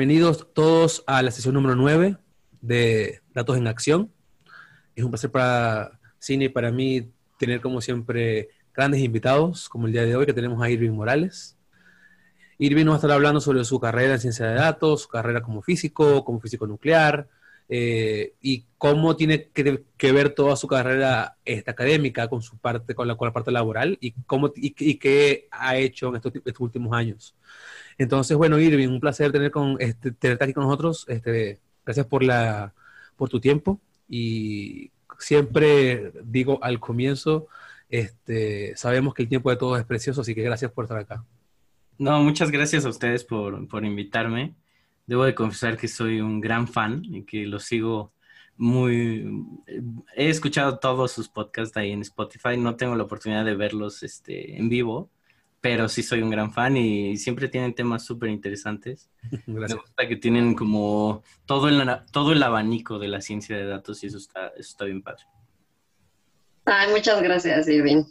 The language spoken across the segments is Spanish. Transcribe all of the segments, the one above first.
bienvenidos todos a la sesión número 9 de Datos en Acción. Es un placer para Cine y para mí tener como siempre grandes invitados, como el día de hoy que tenemos a Irving Morales. Irving nos va a estar hablando sobre su carrera en ciencia de datos, su carrera como físico, como físico nuclear, eh, y cómo tiene que, ver toda su carrera esta, académica con su parte, con la, con la parte laboral y cómo y, qué ha hecho en estos, estos, últimos años. Entonces, bueno, Irving, un placer tener con este, tenerte aquí con nosotros. Este, gracias por la por tu tiempo y siempre digo al comienzo, este, sabemos que el tiempo de todos es precioso, así que gracias por estar acá. No, muchas gracias a ustedes por, por invitarme debo de confesar que soy un gran fan y que lo sigo muy... He escuchado todos sus podcasts ahí en Spotify, no tengo la oportunidad de verlos este, en vivo, pero sí soy un gran fan y siempre tienen temas súper interesantes. Me gusta que tienen como todo el, todo el abanico de la ciencia de datos y eso está, eso está bien padre. Ay, muchas gracias, Irving.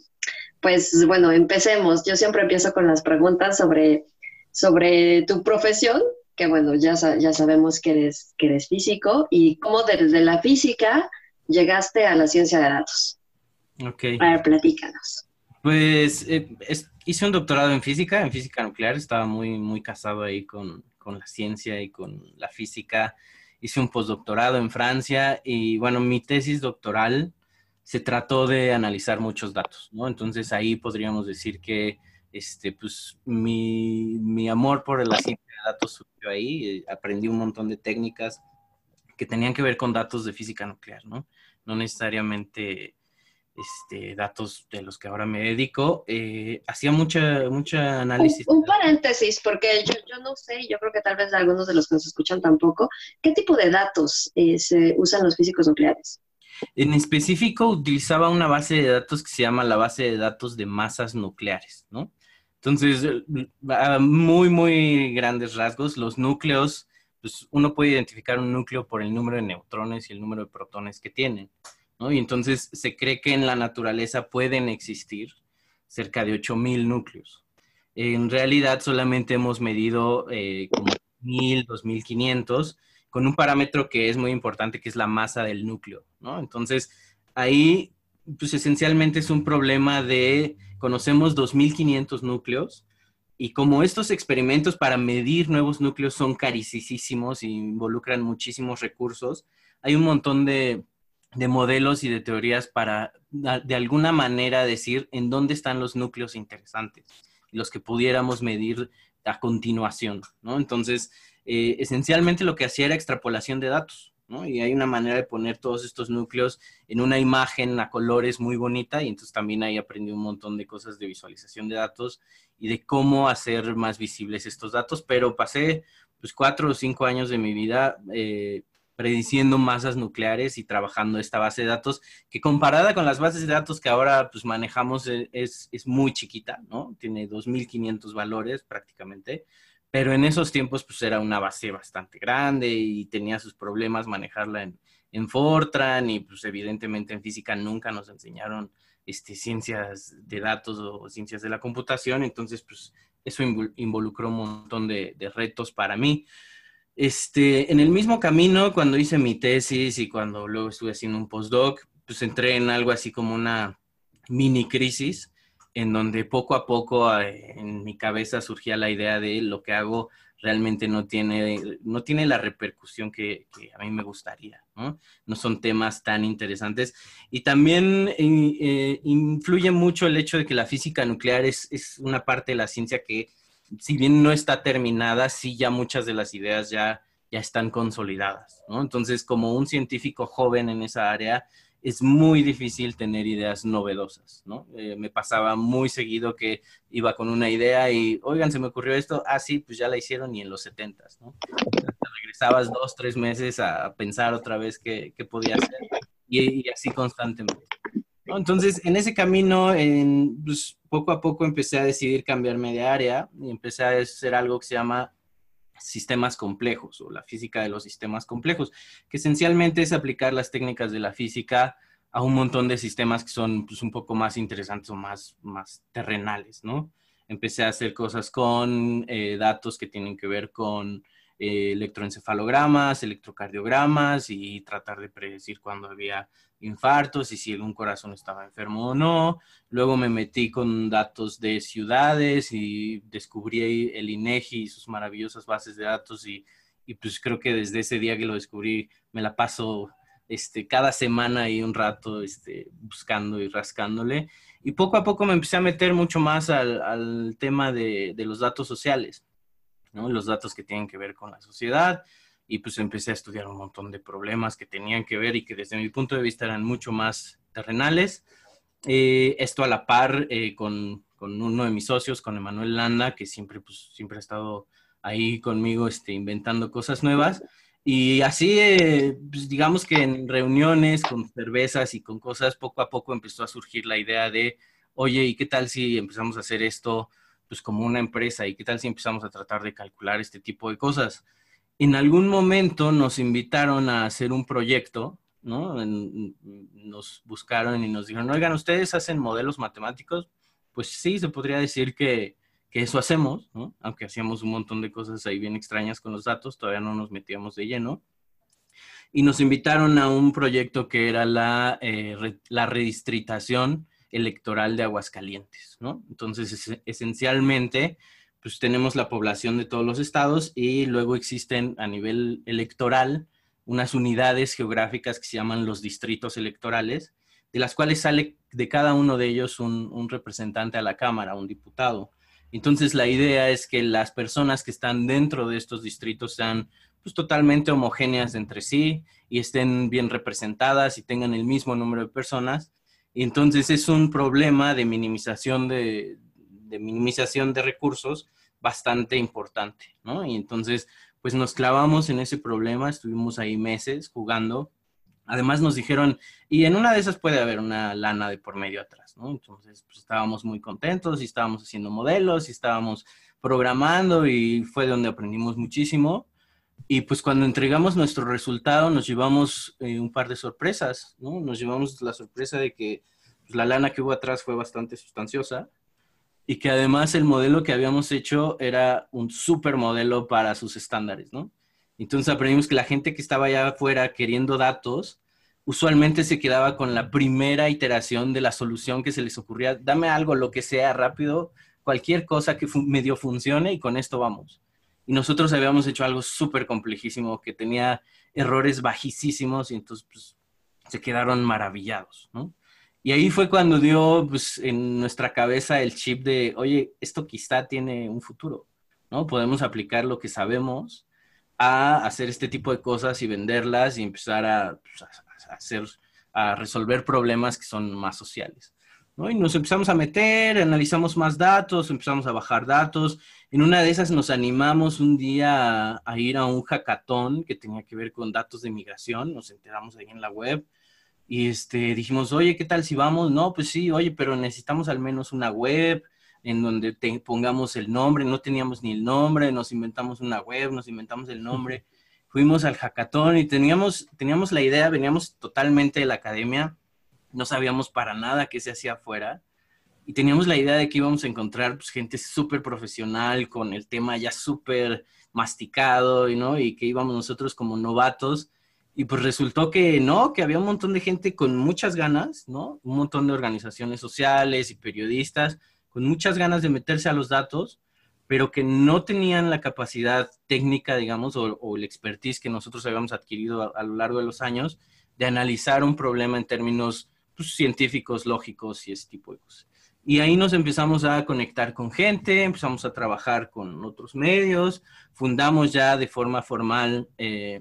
Pues bueno, empecemos. Yo siempre empiezo con las preguntas sobre, sobre tu profesión que bueno, ya, ya sabemos que eres, que eres físico y cómo desde la física llegaste a la ciencia de datos. Ok. A ver, platícanos. Pues eh, hice un doctorado en física, en física nuclear, estaba muy, muy casado ahí con, con la ciencia y con la física. Hice un postdoctorado en Francia y bueno, mi tesis doctoral se trató de analizar muchos datos, ¿no? Entonces ahí podríamos decir que este, pues mi, mi amor por la ciencia de datos surgió ahí, eh, aprendí un montón de técnicas que tenían que ver con datos de física nuclear, ¿no? No necesariamente este, datos de los que ahora me dedico. Eh, hacía mucha, mucha análisis. Un, paréntesis, porque yo, yo, no sé, yo creo que tal vez algunos de los que nos escuchan tampoco, ¿qué tipo de datos eh, se usan los físicos nucleares? En específico, utilizaba una base de datos que se llama la base de datos de masas nucleares, ¿no? Entonces, a muy, muy grandes rasgos, los núcleos, pues uno puede identificar un núcleo por el número de neutrones y el número de protones que tienen, Y entonces se cree que en la naturaleza pueden existir cerca de 8000 núcleos. En realidad solamente hemos medido eh, como 1000, 2500 con un parámetro que es muy importante, que es la masa del núcleo. Entonces, ahí, pues esencialmente es un problema de conocemos 2.500 núcleos y como estos experimentos para medir nuevos núcleos son carísimos y involucran muchísimos recursos, hay un montón de, modelos y de teorías para de alguna manera decir en dónde están los núcleos interesantes, los que pudiéramos medir a continuación, ¿no? Entonces, eh, esencialmente lo que hacía era extrapolación de datos. Y hay una manera de poner todos estos núcleos en una imagen a colores muy bonita y entonces también ahí aprendí un montón de cosas de visualización de datos y de cómo hacer más visibles estos datos, pero pasé pues cuatro o cinco años de mi vida eh, prediciendo masas nucleares y trabajando esta base de datos que comparada con las bases de datos que ahora pues manejamos eh, es, es muy chiquita, ¿no? Tiene 2.500 valores prácticamente pero en esos tiempos pues era una base bastante grande y tenía sus problemas manejarla en, en Fortran y pues evidentemente en física nunca nos enseñaron este, ciencias de datos o ciencias de la computación, entonces pues eso involucró un montón de, de, retos para mí. Este, en el mismo camino, cuando hice mi tesis y cuando luego estuve haciendo un postdoc, pues entré en algo así como una mini crisis en donde poco a poco eh, en mi cabeza surgía la idea de lo que hago realmente no tiene, no tiene la repercusión que, a mí me gustaría, ¿no? No son temas tan interesantes. Y también eh, eh, influye mucho el hecho de que la física nuclear es, es, una parte de la ciencia que, si bien no está terminada, sí ya muchas de las ideas ya, ya están consolidadas, ¿no? Entonces, como un científico joven en esa área, es muy difícil tener ideas novedosas, ¿no? Eh, me pasaba muy seguido que iba con una idea y, oigan, se me ocurrió esto, ah, sí, pues ya la hicieron y en los setentas, ¿no? regresabas dos, tres meses a pensar otra vez qué, qué podía hacer y, así constantemente. Entonces, en ese camino, pues, poco a poco empecé a decidir cambiarme de área y empecé a hacer algo que se llama sistemas complejos o la física de los sistemas complejos, que esencialmente es aplicar las técnicas de la física a un montón de sistemas que son pues, un poco más interesantes o más, más terrenales, ¿no? Empecé a hacer cosas con eh, datos que tienen que ver con eh, electroencefalogramas, electrocardiogramas y tratar de predecir cuándo había infartos y si algún corazón estaba enfermo o no. Luego me metí con datos de ciudades y descubrí el INEGI y sus maravillosas bases de datos y, y pues creo que desde ese día que lo descubrí me la paso este, cada semana ahí un rato este, buscando y rascándole. Y poco a poco me empecé a meter mucho más al, tema de, los datos sociales, ¿no? los datos que tienen que ver con la sociedad y pues empecé a estudiar un montón de problemas que tenían que ver y que desde mi punto de vista eran mucho más terrenales. Eh, esto a la par eh, con, con, uno de mis socios, con Emanuel Landa, que siempre, pues, siempre ha estado ahí conmigo este, inventando cosas nuevas. Y así, eh, pues, digamos que en reuniones con cervezas y con cosas, poco a poco empezó a surgir la idea de, oye, ¿y qué tal si empezamos a hacer esto pues como una empresa? ¿Y qué tal si empezamos a tratar de calcular este tipo de cosas? en algún momento nos invitaron a hacer un proyecto, ¿no? nos buscaron y nos dijeron, oigan, ¿ustedes hacen modelos matemáticos? Pues sí, se podría decir que, eso hacemos, ¿no? Aunque hacíamos un montón de cosas ahí bien extrañas con los datos, todavía no nos metíamos de lleno. Y nos invitaron a un proyecto que era la, eh, la redistritación electoral de Aguascalientes, ¿no? Entonces, esencialmente, pues tenemos la población de todos los estados y luego existen a nivel electoral unas unidades geográficas que se llaman los distritos electorales, de las cuales sale de cada uno de ellos un, representante a la Cámara, un diputado. Entonces la idea es que las personas que están dentro de estos distritos sean pues, totalmente homogéneas entre sí y estén bien representadas y tengan el mismo número de personas. Entonces es un problema de minimización de, de minimización de recursos bastante importante, ¿no? Y entonces, pues nos clavamos en ese problema, estuvimos ahí meses jugando. Además nos dijeron, y en una de esas puede haber una lana de por medio atrás, ¿no? Entonces, pues estábamos muy contentos y estábamos haciendo modelos y estábamos programando y fue donde aprendimos muchísimo. Y pues cuando entregamos nuestro resultado nos llevamos eh, un par de sorpresas, ¿no? Nos llevamos la sorpresa de que pues, la lana que hubo atrás fue bastante sustanciosa y que además el modelo que habíamos hecho era un super modelo para sus estándares, ¿no? Entonces aprendimos que la gente que estaba allá afuera queriendo datos, usualmente se quedaba con la primera iteración de la solución que se les ocurría. Dame algo, lo que sea, rápido, cualquier cosa que medio funcione y con esto vamos. Y nosotros habíamos hecho algo súper complejísimo que tenía errores bajísimos y entonces pues, se quedaron maravillados, ¿no? Y ahí fue cuando dio pues, en nuestra cabeza el chip de, oye, esto quizá tiene un futuro, ¿no? Podemos aplicar lo que sabemos a hacer este tipo de cosas y venderlas y empezar a, pues, a hacer, a resolver problemas que son más sociales. ¿no? Y nos empezamos a meter, analizamos más datos, empezamos a bajar datos. En una de esas nos animamos un día a, a ir a un hackathon que tenía que ver con datos de migración, nos enteramos ahí en la web y este, dijimos, oye, ¿qué tal si vamos? No, pues sí, oye, pero necesitamos al menos una web en donde te pongamos el nombre. No teníamos ni el nombre, nos inventamos una web, nos inventamos el nombre. Fuimos al hackathon y teníamos, teníamos la idea, veníamos totalmente de la academia, no sabíamos para nada qué se hacía afuera. Y teníamos la idea de que íbamos a encontrar pues, gente súper profesional, con el tema ya súper masticado, ¿no? y que íbamos nosotros como novatos y pues resultó que no, que había un montón de gente con muchas ganas, ¿no? Un montón de organizaciones sociales y periodistas con muchas ganas de meterse a los datos, pero que no tenían la capacidad técnica, digamos, o, el expertise que nosotros habíamos adquirido a, lo largo de los años de analizar un problema en términos pues, científicos, lógicos y ese tipo de cosas. Y ahí nos empezamos a conectar con gente, empezamos a trabajar con otros medios, fundamos ya de forma formal eh,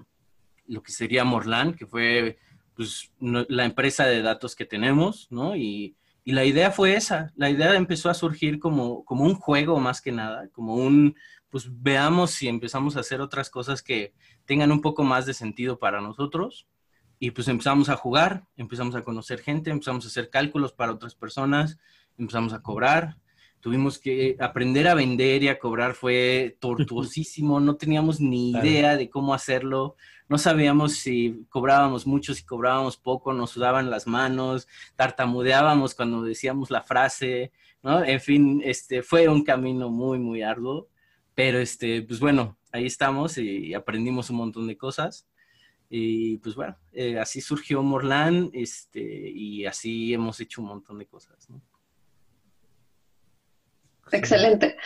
lo que sería Morlan, que fue pues, la empresa de datos que tenemos, ¿no? Y, y, la idea fue esa, la idea empezó a surgir como, como un juego más que nada, como un, pues veamos si empezamos a hacer otras cosas que tengan un poco más de sentido para nosotros. Y pues empezamos a jugar, empezamos a conocer gente, empezamos a hacer cálculos para otras personas, empezamos a cobrar, tuvimos que aprender a vender y a cobrar fue tortuosísimo, no teníamos ni idea de cómo hacerlo, no sabíamos si cobrábamos mucho, si cobrábamos poco, nos sudaban las manos, tartamudeábamos cuando decíamos la frase, ¿no? En fin, este fue un camino muy, muy arduo, Pero, este, pues bueno, ahí estamos y aprendimos un montón de cosas. Y pues bueno, eh, así surgió Morlan este, y así hemos hecho un montón de cosas. Excelente.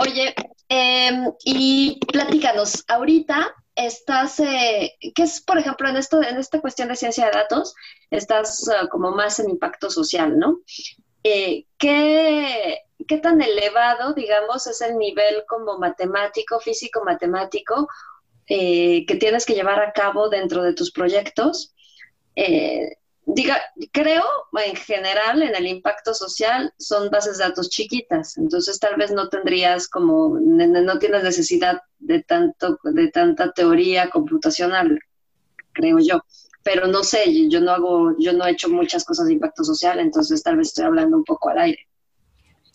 Oye, em, y platícanos, ahorita estás, eh, ¿qué es, por ejemplo, en, esto, en esta cuestión de ciencia de datos, estás ah, como más en impacto social, ¿no? Eh, ¿qué, ¿Qué tan elevado, digamos, es el nivel como matemático, físico, matemático, eh, que tienes que llevar a cabo dentro de tus proyectos? Diga, creo en general en el impacto social son bases de datos chiquitas, entonces tal vez no tendrías como, no tienes necesidad de, tanto, de tanta teoría computacional, creo yo. Pero no sé, yo no hago, yo no he hecho muchas cosas de impacto social, entonces tal vez estoy hablando un poco al aire.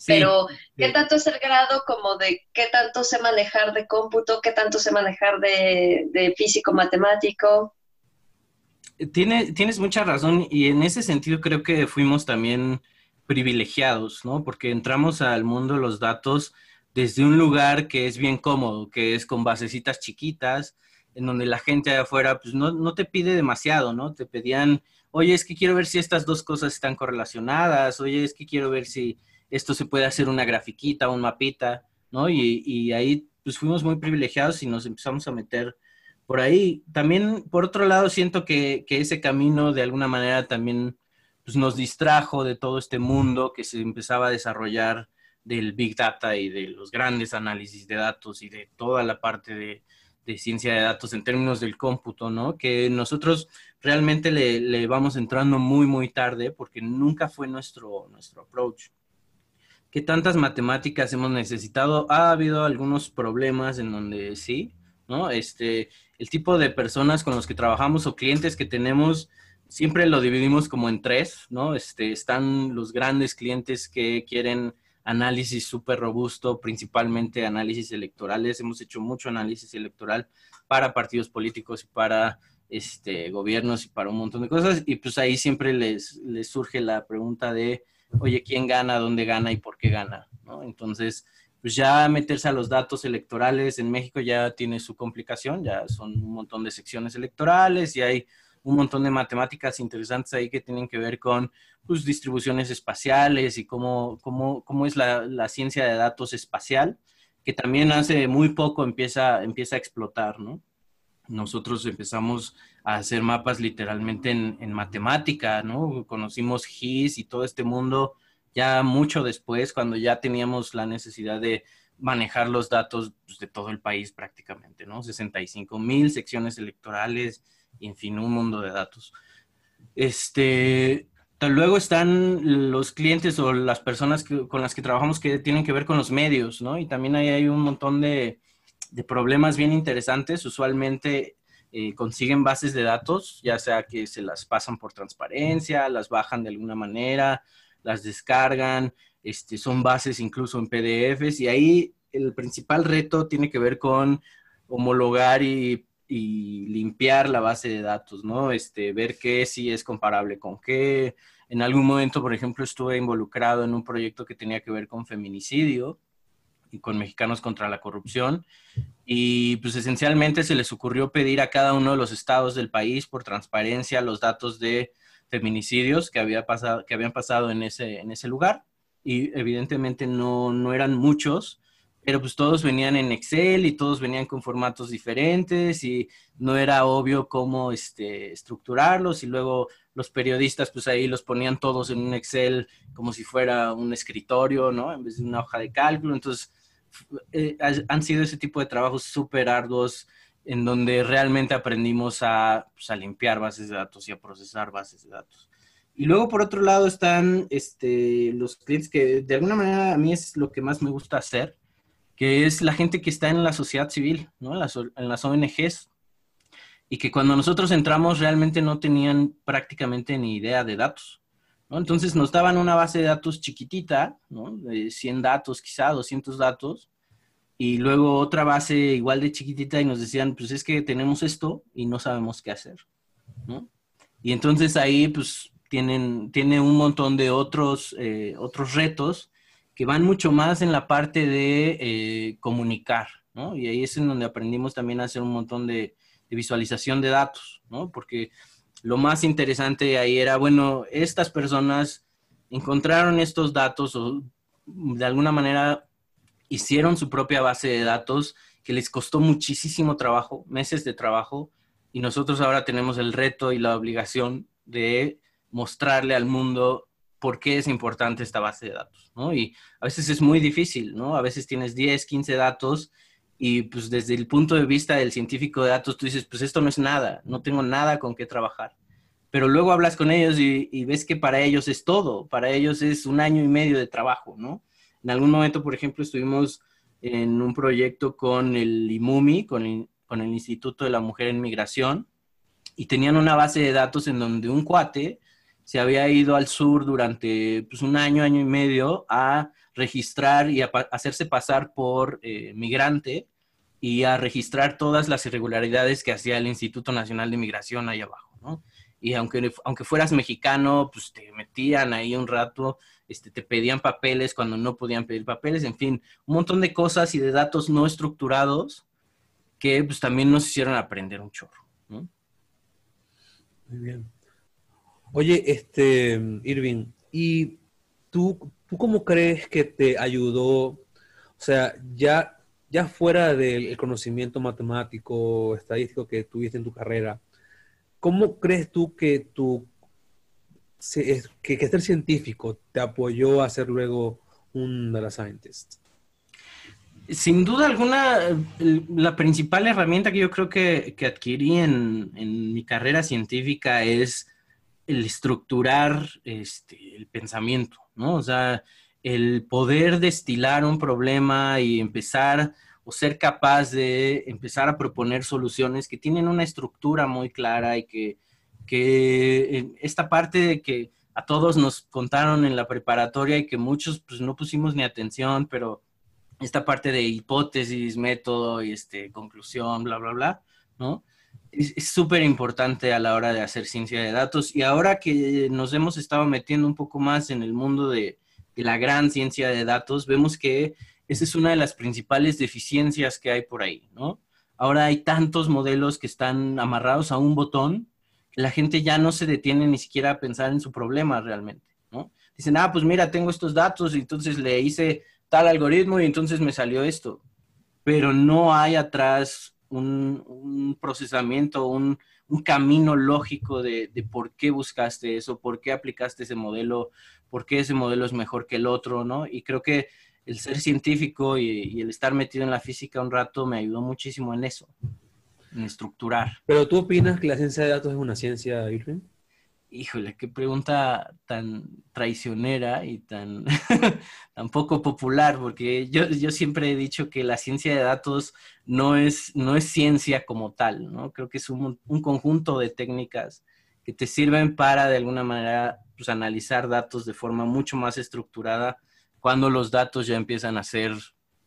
Pero, ¿qué tanto es el grado como de qué tanto sé manejar de cómputo, qué tanto sé manejar de, de físico tienes mucha razón y en ese sentido creo que fuimos también privilegiados, ¿no? Porque entramos al mundo de los datos desde un lugar que es bien cómodo, que es con basecitas chiquitas, en donde la gente de afuera pues no, no te pide demasiado, ¿no? Te pedían, oye, es que quiero ver si estas dos cosas están correlacionadas, oye, es que quiero ver si esto se puede hacer una grafiquita, un mapita, ¿no? Y, y ahí pues fuimos muy privilegiados y nos empezamos a meter por ahí. También, por otro lado, siento que, ese camino de alguna manera también pues, nos distrajo de todo este mundo que se empezaba a desarrollar del Big Data y de los grandes análisis de datos y de toda la parte de, ciencia de datos en términos del cómputo, ¿no? Que nosotros realmente le, vamos entrando muy, muy tarde porque nunca fue nuestro, nuestro approach. ¿Qué tantas matemáticas hemos necesitado? Ha habido algunos problemas en donde sí, ¿no? Este, el tipo de personas con los que trabajamos o clientes que tenemos, siempre lo dividimos como en tres, ¿no? Este, están los grandes clientes que quieren análisis súper robusto, principalmente análisis electorales. Hemos hecho mucho análisis electoral para partidos políticos y para este, gobiernos y para un montón de cosas. Y pues ahí siempre les, les surge la pregunta de, oye, ¿quién gana, dónde gana y por qué gana? ¿no? Entonces, pues ya meterse a los datos electorales en México ya tiene su complicación, ya son un montón de secciones electorales y hay un montón de matemáticas interesantes ahí que tienen que ver con pues, distribuciones espaciales y cómo, cómo, cómo es la, la, ciencia de datos espacial, que también hace muy poco empieza, empieza a explotar, ¿no? Nosotros empezamos a hacer mapas literalmente en, en matemática, ¿no? Conocimos GIS y todo este mundo ya mucho después, cuando ya teníamos la necesidad de manejar los datos pues, de todo el país prácticamente, ¿no? 65 mil secciones electorales, en fin, un mundo de datos. Este, luego están los clientes o las personas con las que trabajamos que tienen que ver con los medios, ¿no? Y también ahí hay un montón de, problemas bien interesantes. Usualmente eh, consiguen bases de datos, ya sea que se las pasan por transparencia, las bajan de alguna manera, las descargan, este, son bases incluso en PDFs y ahí el principal reto tiene que ver con homologar y, limpiar la base de datos, ¿no? Este, ver qué sí es comparable con qué. En algún momento, por ejemplo, estuve involucrado en un proyecto que tenía que ver con feminicidio y con mexicanos contra la corrupción. Y pues esencialmente se les ocurrió pedir a cada uno de los estados del país por transparencia los datos de feminicidios que, había pasado, que habían pasado en ese, en ese lugar y evidentemente no, no eran muchos, pero pues todos venían en Excel y todos venían con formatos diferentes y no era obvio cómo este, estructurarlos y luego los periodistas pues ahí los ponían todos en un Excel como si fuera un escritorio, ¿no? En vez de una hoja de cálculo. Entonces eh, han sido ese tipo de trabajos súper arduos en donde realmente aprendimos pues, a, limpiar bases de datos y a procesar bases de datos. Y luego, por otro lado, están este, los clientes que de alguna manera a mí es lo que más me gusta hacer, que es la gente que está en la sociedad civil, ¿no? en, las, en ONGs, y que cuando nosotros entramos realmente no tenían prácticamente ni idea de datos. ¿no? Entonces nos daban una base de datos chiquitita, ¿no? de 100 datos, quizá 200 datos, y luego otra base igual de chiquitita y nos decían, pues es que tenemos esto y no sabemos qué hacer, ¿no? Y entonces ahí pues tienen, tiene un montón de otros, eh, otros retos que van mucho más en la parte de eh, comunicar, ¿no? Y ahí es en donde aprendimos también a hacer un montón de, de visualización de datos, ¿no? Porque lo más interesante ahí era, bueno, estas personas encontraron estos datos o de alguna manera hicieron su propia base de datos que les costó muchísimo trabajo, meses de trabajo, y nosotros ahora tenemos el reto y la obligación de mostrarle al mundo por qué es importante esta base de datos, ¿no? Y a veces es muy difícil, ¿no? A veces tienes 10, 15 datos y pues desde el punto de vista del científico de datos tú dices, pues esto no es nada, no tengo nada con qué trabajar. Pero luego hablas con ellos y, y ves que para ellos es todo, para ellos es un año y medio de trabajo, ¿no? En algún momento, por ejemplo, estuvimos en un proyecto con el IMUMI, con el, con el Instituto de la Mujer en Migración, y tenían una base de datos en donde un cuate se había ido al sur durante pues, un año, año y medio a registrar y a hacerse pasar por eh, migrante y a registrar todas las irregularidades que hacía el Instituto Nacional de Migración ahí abajo, ¿no? Y aunque, aunque fueras mexicano, pues te metían ahí un rato este, te pedían papeles cuando no podían pedir papeles, en fin, un montón de cosas y de datos no estructurados que pues también nos hicieron aprender un chorro. Muy bien. Oye, este, Irving, ¿y tú, tú cómo crees que te ayudó, o sea, ya, ya fuera del conocimiento matemático, estadístico que tuviste en tu carrera, ¿cómo crees tú que tu que, que ser científico te apoyó a ser luego un data scientist? Sin duda alguna, la principal herramienta que yo creo que, que adquirí en, en, mi carrera científica es el estructurar este, el pensamiento, ¿no? O sea, el poder destilar un problema y empezar o ser capaz de empezar a proponer soluciones que tienen una estructura muy clara y que que esta parte de que a todos nos contaron en la preparatoria y que muchos pues no pusimos ni atención, pero esta parte de hipótesis, método y este, conclusión, bla, bla, bla, ¿no? Es súper importante a la hora de hacer ciencia de datos y ahora que nos hemos estado metiendo un poco más en el mundo de, de la gran ciencia de datos, vemos que esa es una de las principales deficiencias que hay por ahí, ¿no? Ahora hay tantos modelos que están amarrados a un botón la gente ya no se detiene ni siquiera a pensar en su problema realmente, ¿no? Dicen, ah, pues mira, tengo estos datos y entonces le hice tal algoritmo y entonces me salió esto. Pero no hay atrás un, procesamiento, un, camino lógico de, por qué buscaste eso, por qué aplicaste ese modelo, por qué ese modelo es mejor que el otro, ¿no? Y creo que el ser científico y, y el estar metido en la física un rato me ayudó muchísimo en eso estructurar. ¿Pero tú opinas que la ciencia de datos es una ciencia, Irving? Híjole, qué pregunta tan traicionera y tan, tan poco popular, porque yo, yo, siempre he dicho que la ciencia de datos no es, no es ciencia como tal, ¿no? Creo que es un, un conjunto de técnicas que te sirven para, de alguna manera, pues, analizar datos de forma mucho más estructurada cuando los datos ya empiezan a ser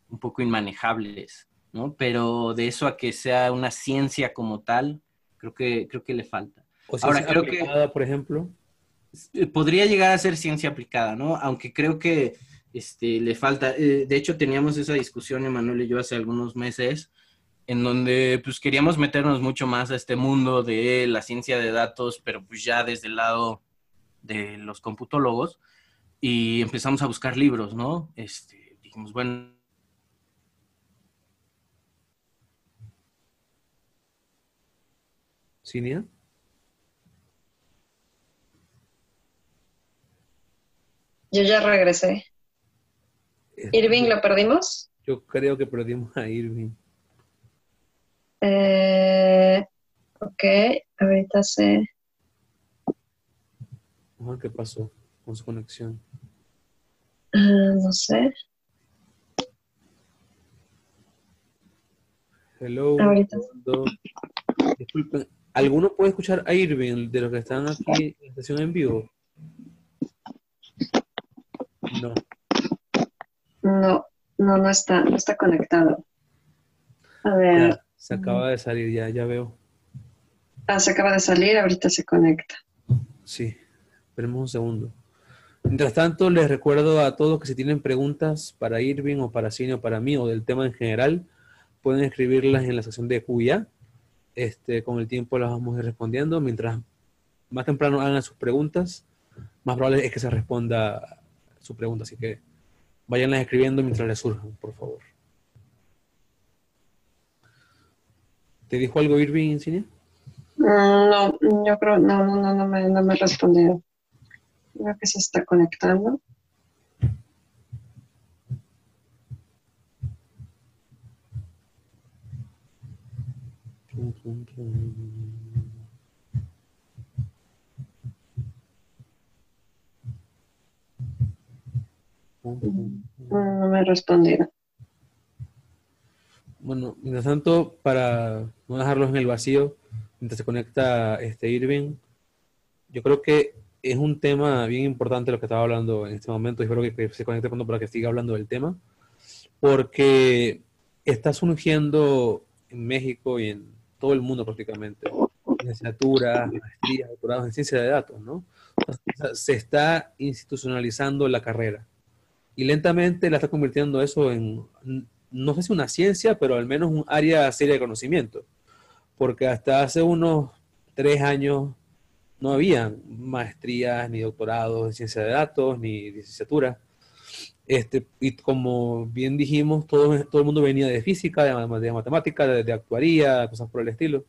un poco inmanejables. ¿No? Pero de eso a que sea una ciencia como tal, creo que, creo que le falta. O Ahora, creo aplicada, que, por ejemplo. Eh, podría llegar a ser ciencia aplicada, ¿no? Aunque creo que este, le falta. Eh, de hecho, teníamos esa discusión, Emanuel y yo, hace algunos meses, en donde pues queríamos meternos mucho más a este mundo de la ciencia de datos, pero pues ya desde el lado de los computólogos, y empezamos a buscar libros, ¿no? Este, dijimos, bueno, Cinia. Yo ya regresé. ¿Irving lo perdimos? Yo creo que perdimos a Irving. Eh, ok, ahorita sé. ¿Qué pasó con su conexión? Ah, no sé. Hello. Ahorita. Disculpen, ¿Alguno puede escuchar a Irving de los que están aquí en la sesión en vivo? No. No, no, no está, no está conectado. A ver. se acaba de salir, ya, ya veo. Ah, se acaba de salir, ahorita se conecta. Sí, esperemos un segundo. Mientras tanto, les recuerdo a todos que si tienen preguntas para Irving o para Cine o para mí o del tema en general, pueden escribirlas en la sección de QIA. Este, con el tiempo las vamos a ir respondiendo. Mientras más temprano hagan sus preguntas, más probable es que se responda su pregunta. Así que vayanlas escribiendo mientras les surjan, por favor. ¿Te dijo algo Irving, Cine? Mm, no, yo creo, no, no, no, no me, no me respondió. Creo que se está conectando. No me respondieron. Bueno, mientras tanto, para no dejarlos en el vacío, mientras se conecta este Irving, yo creo que es un tema bien importante lo que estaba hablando en este momento espero que, se conecte pronto para que siga hablando del tema, porque está surgiendo en México y en todo el mundo prácticamente licenciaturas, maestrías, doctorados en ciencia de datos, ¿no? se está institucionalizando la carrera y lentamente la está convirtiendo eso en, no sé si una ciencia, pero al menos un área seria de conocimiento, porque hasta hace unos tres años no había maestrías ni doctorados en ciencia de datos ni licenciatura. Este, y como bien dijimos, todo, todo el mundo venía de física, de, de matemática, de, actuaría, cosas por el estilo.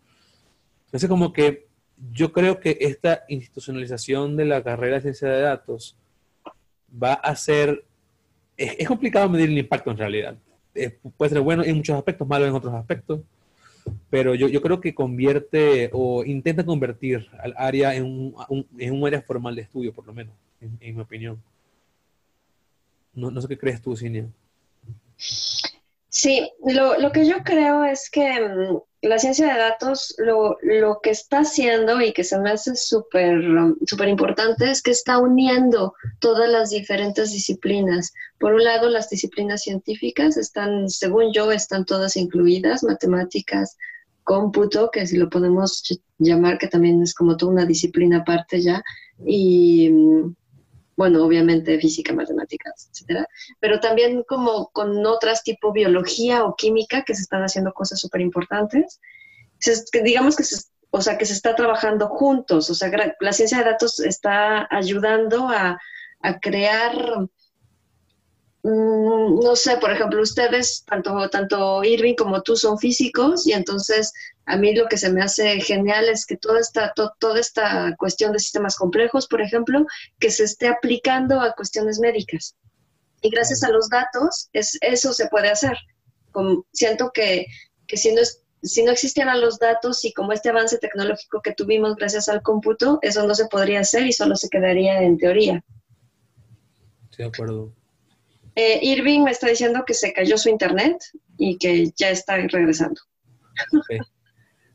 Entonces, como que yo creo que esta institucionalización de la carrera de ciencia de datos va a ser, es, complicado medir el impacto en realidad. puede ser bueno en muchos aspectos, malo en otros aspectos pero yo, yo creo que convierte o intenta convertir al área en un, en un área formal de estudio, por lo menos, en, mi opinión. No, no, sé qué crees tú, Cinia. Sí, lo, lo, que yo creo es que mm, la ciencia de datos lo, lo, que está haciendo y que se me hace súper importante es que está uniendo todas las diferentes disciplinas. Por un lado, las disciplinas científicas están, según yo, están todas incluidas, matemáticas, cómputo, que si lo podemos llamar, que también es como toda una disciplina aparte ya, y mm, bueno, obviamente física, matemáticas, etcétera, pero también como con otras tipo biología o química que se están haciendo cosas súper importantes. Digamos que se, o sea, que se está trabajando juntos, o sea, la ciencia de datos está ayudando a, a crear Mm, no sé, por ejemplo, ustedes, tanto, tanto Irving como tú son físicos y entonces a mí lo que se me hace genial es que toda esta, toda esta cuestión de sistemas complejos, por ejemplo, que se esté aplicando a cuestiones médicas. Y gracias a los datos, es, eso se puede hacer. Como, siento que, que si, no es, si no existieran los datos y como este avance tecnológico que tuvimos gracias al cómputo, eso no se podría hacer y solo se quedaría en teoría. Sí, de acuerdo. Eh, Irving me está diciendo que se cayó su internet y que ya está regresando. Ok,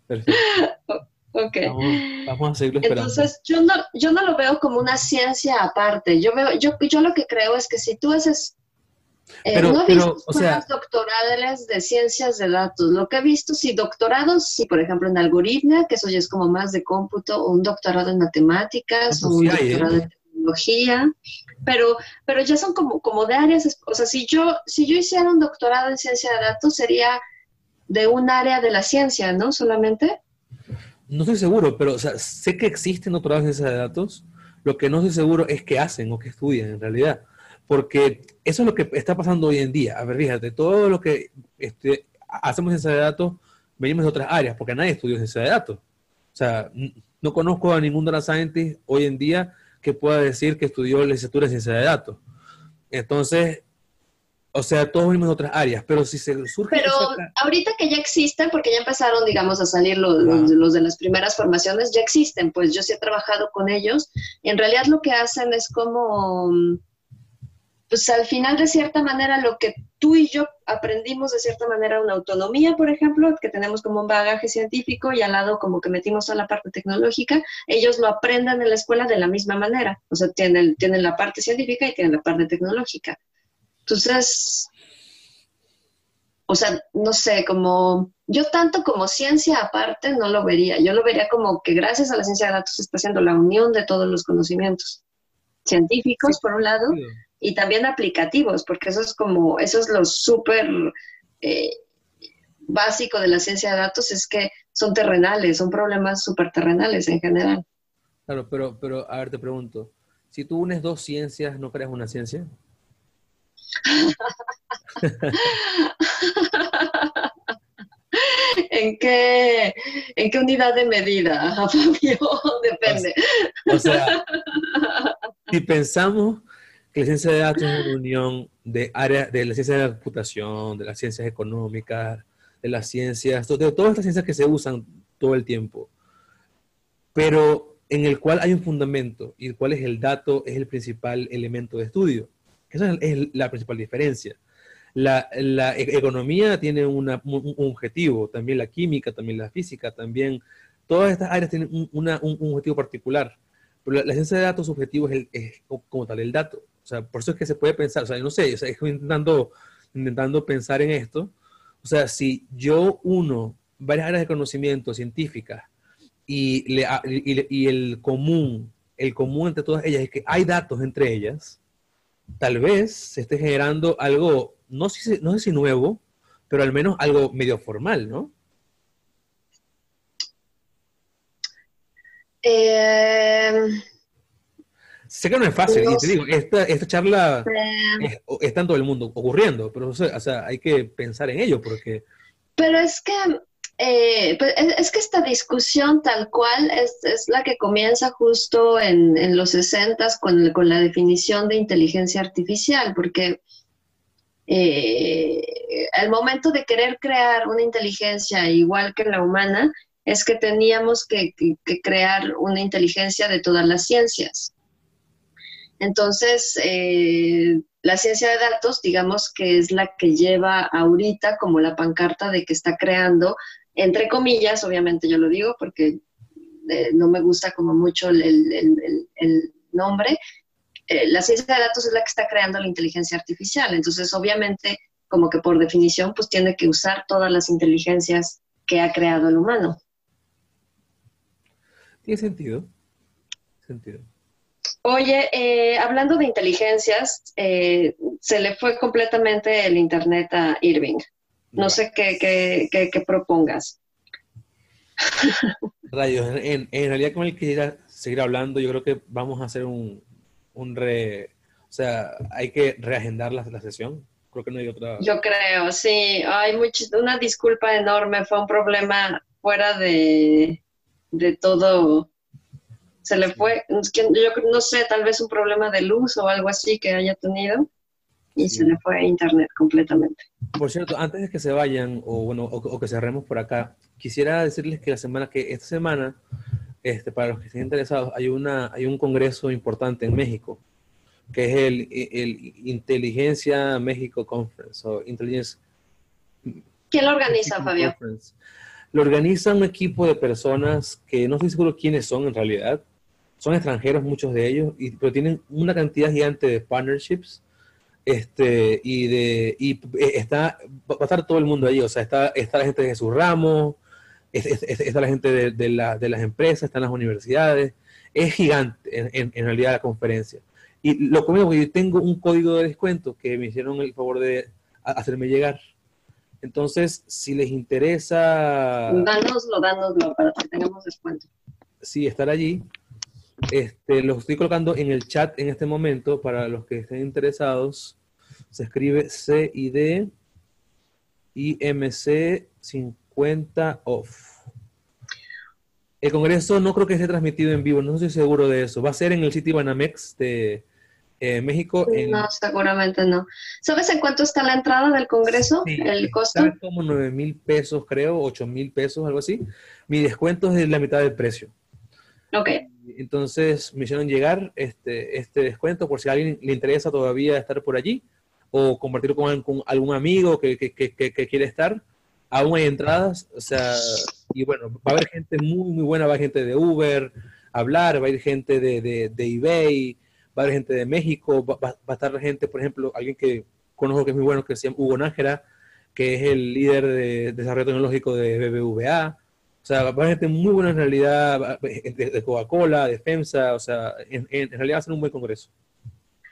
perfecto. ok. Vamos, a seguirlo esperando. Entonces, yo no, yo no lo veo como una ciencia aparte. Yo, veo, yo, yo lo que creo es que si tú haces eh, pero, no he visto o sea, doctorales de ciencias de datos. Lo que he visto, sí, doctorados, sí, por ejemplo, en algoritmia, que eso ya es como más de cómputo, o un doctorado en matemáticas, o un doctorado en tecnología pero, pero ya son como, como de áreas, o sea, si yo, si yo hiciera un doctorado en ciencia de datos, sería de un área de la ciencia, ¿no? Solamente. No estoy seguro, pero sé que existen en ciencia de datos. Lo que no estoy seguro es qué hacen o qué estudian en realidad. Porque eso es lo que está pasando hoy en día. A ver, fíjate, todo lo que este, hacemos en ciencia de datos venimos de otras áreas, porque nadie estudió ciencia de datos. O sea, no conozco a ningún data scientist hoy en día que pueda decir que estudió licenciatura en ciencia de datos. Entonces, o sea, todos venimos de otras áreas, pero si se surge... Pero ahorita que ya existen, porque ya empezaron, digamos, a salir los, los, de las primeras formaciones, ya existen, pues yo sí he trabajado con ellos, y en realidad lo que hacen es como pues al final de cierta manera lo que tú y yo aprendimos de cierta manera una autonomía, por ejemplo, que tenemos como un bagaje científico y al lado como que metimos toda la parte tecnológica, ellos lo aprendan en la escuela de la misma manera, o sea, tienen, tienen la parte científica y tienen la parte tecnológica. Entonces, o sea, no sé, como yo tanto como ciencia aparte no lo vería, yo lo vería como que gracias a la ciencia de datos se está haciendo la unión de todos los conocimientos. científicos, por un lado, y también aplicativos, porque eso es como, eso es lo súper eh, básico de la ciencia de datos, es que son terrenales, son problemas súper terrenales en general. Claro, pero, pero a ver, te pregunto, si tú unes dos ciencias, ¿no creas una ciencia? ¿En qué, ¿En qué unidad de medida, Fabio? Depende. O sea, si pensamos que la ciencia de datos es una unión de áreas de la ciencia de la computación, de las ciencias económicas, de las ciencias, de todas estas ciencias que se usan todo el tiempo, pero en el cual hay un fundamento y el cual es el dato, es el principal elemento de estudio. Esa es la principal diferencia. La, e-, economía tiene un, objetivo, también la química, también la física, también todas estas áreas tienen un, objetivo particular. Pero la, ciencia de datos, objetivo es, como tal el dato. O sea, por eso es que se puede pensar, o sea, no sé, o sea, estoy intentando, intentando pensar en esto. O sea, si yo uno varias áreas de conocimiento científicas y, le, y, y el común, el común entre todas ellas es que hay datos entre ellas, tal vez se esté generando algo no sé, no sé si nuevo, pero al menos algo medio formal, ¿no? Eh, sé que no es fácil, y te digo, esta, charla eh, está en todo el mundo ocurriendo, pero o sea, hay que pensar en ello porque... Pero es que, eh, pues, es, que esta discusión tal cual es, la que comienza justo en, los 60 con, con la definición de inteligencia artificial, porque eh, al momento de querer crear una inteligencia igual que la humana, es que teníamos que, crear una inteligencia de todas las ciencias. Entonces, eh, la ciencia de datos, digamos que es la que lleva ahorita como la pancarta de que está creando, entre comillas, obviamente yo lo digo porque eh, no me gusta como mucho el nombre, eh, la ciencia de datos es la que está creando la inteligencia artificial. Entonces, obviamente, como que por definición, pues tiene que usar todas las inteligencias que ha creado el humano. Tiene sentido. sentido. Oye, eh, hablando de inteligencias, eh, se le fue completamente el Internet a Irving. No sé qué, qué, propongas. Rayos, en, en, realidad con el que seguir hablando, yo creo que vamos a hacer un, un re, o sea, hay que reagendar la, la sesión. Creo que no hay otra. Yo creo, sí. Hay mucho, una disculpa enorme. Fue un problema fuera de, de todo. Se le fue, yo no sé, tal vez un problema de luz o algo así que haya tenido y se le fue a internet completamente. Por cierto, antes de que se vayan o bueno, o, o que cerremos por acá, quisiera decirles que la semana que esta semana este, para los que estén interesados, hay, una, hay un congreso importante en México, que es el, el Inteligencia México Conference, o Intelligence. ¿Quién lo organiza, Fabio? Lo organiza un equipo de personas que no estoy seguro quiénes son en realidad. Son extranjeros muchos de ellos, y, pero tienen una cantidad gigante de partnerships. Este, y de y eh, está, va a estar todo el mundo ahí, o sea, está, está la gente de Jesús Ramos, está la gente de, de, las empresas, están las universidades, es gigante en, en, realidad la conferencia. Y lo comento porque yo tengo un código de descuento que me hicieron el favor de hacerme llegar. Entonces, si les interesa... Dánoslo, dánoslo para que tengamos descuento. Sí, estar allí. Este, lo estoy colocando en el chat en este momento para los que estén interesados. Se escribe CID IMC 50 cuenta off. El Congreso no creo que esté transmitido en vivo, no estoy seguro de eso. Va a ser en el sitio Banamex de eh, México. No, seguramente no. ¿Sabes en cuánto está la entrada del Congreso? el costo. Está como 9 mil pesos, creo, 8 mil pesos, algo así. Mi descuento es de la mitad del precio. Ok. Entonces me hicieron llegar este, este descuento por si a alguien le interesa todavía estar por allí o compartirlo con, algún amigo que, que, que, quiere estar. Aún hay entradas, o sea, y bueno, va a haber gente muy, muy buena, va a haber gente de Uber, hablar, va a ir gente de, de, de eBay, va a haber gente de México, va, va, a estar gente, por ejemplo, alguien que conozco que es muy bueno, que se llama Hugo Nájera, que es el líder de desarrollo tecnológico de BBVA, O sea, va a gente muy buena en realidad, de, Coca-Cola, de FEMSA, o sea, en, en, realidad va a ser un buen congreso.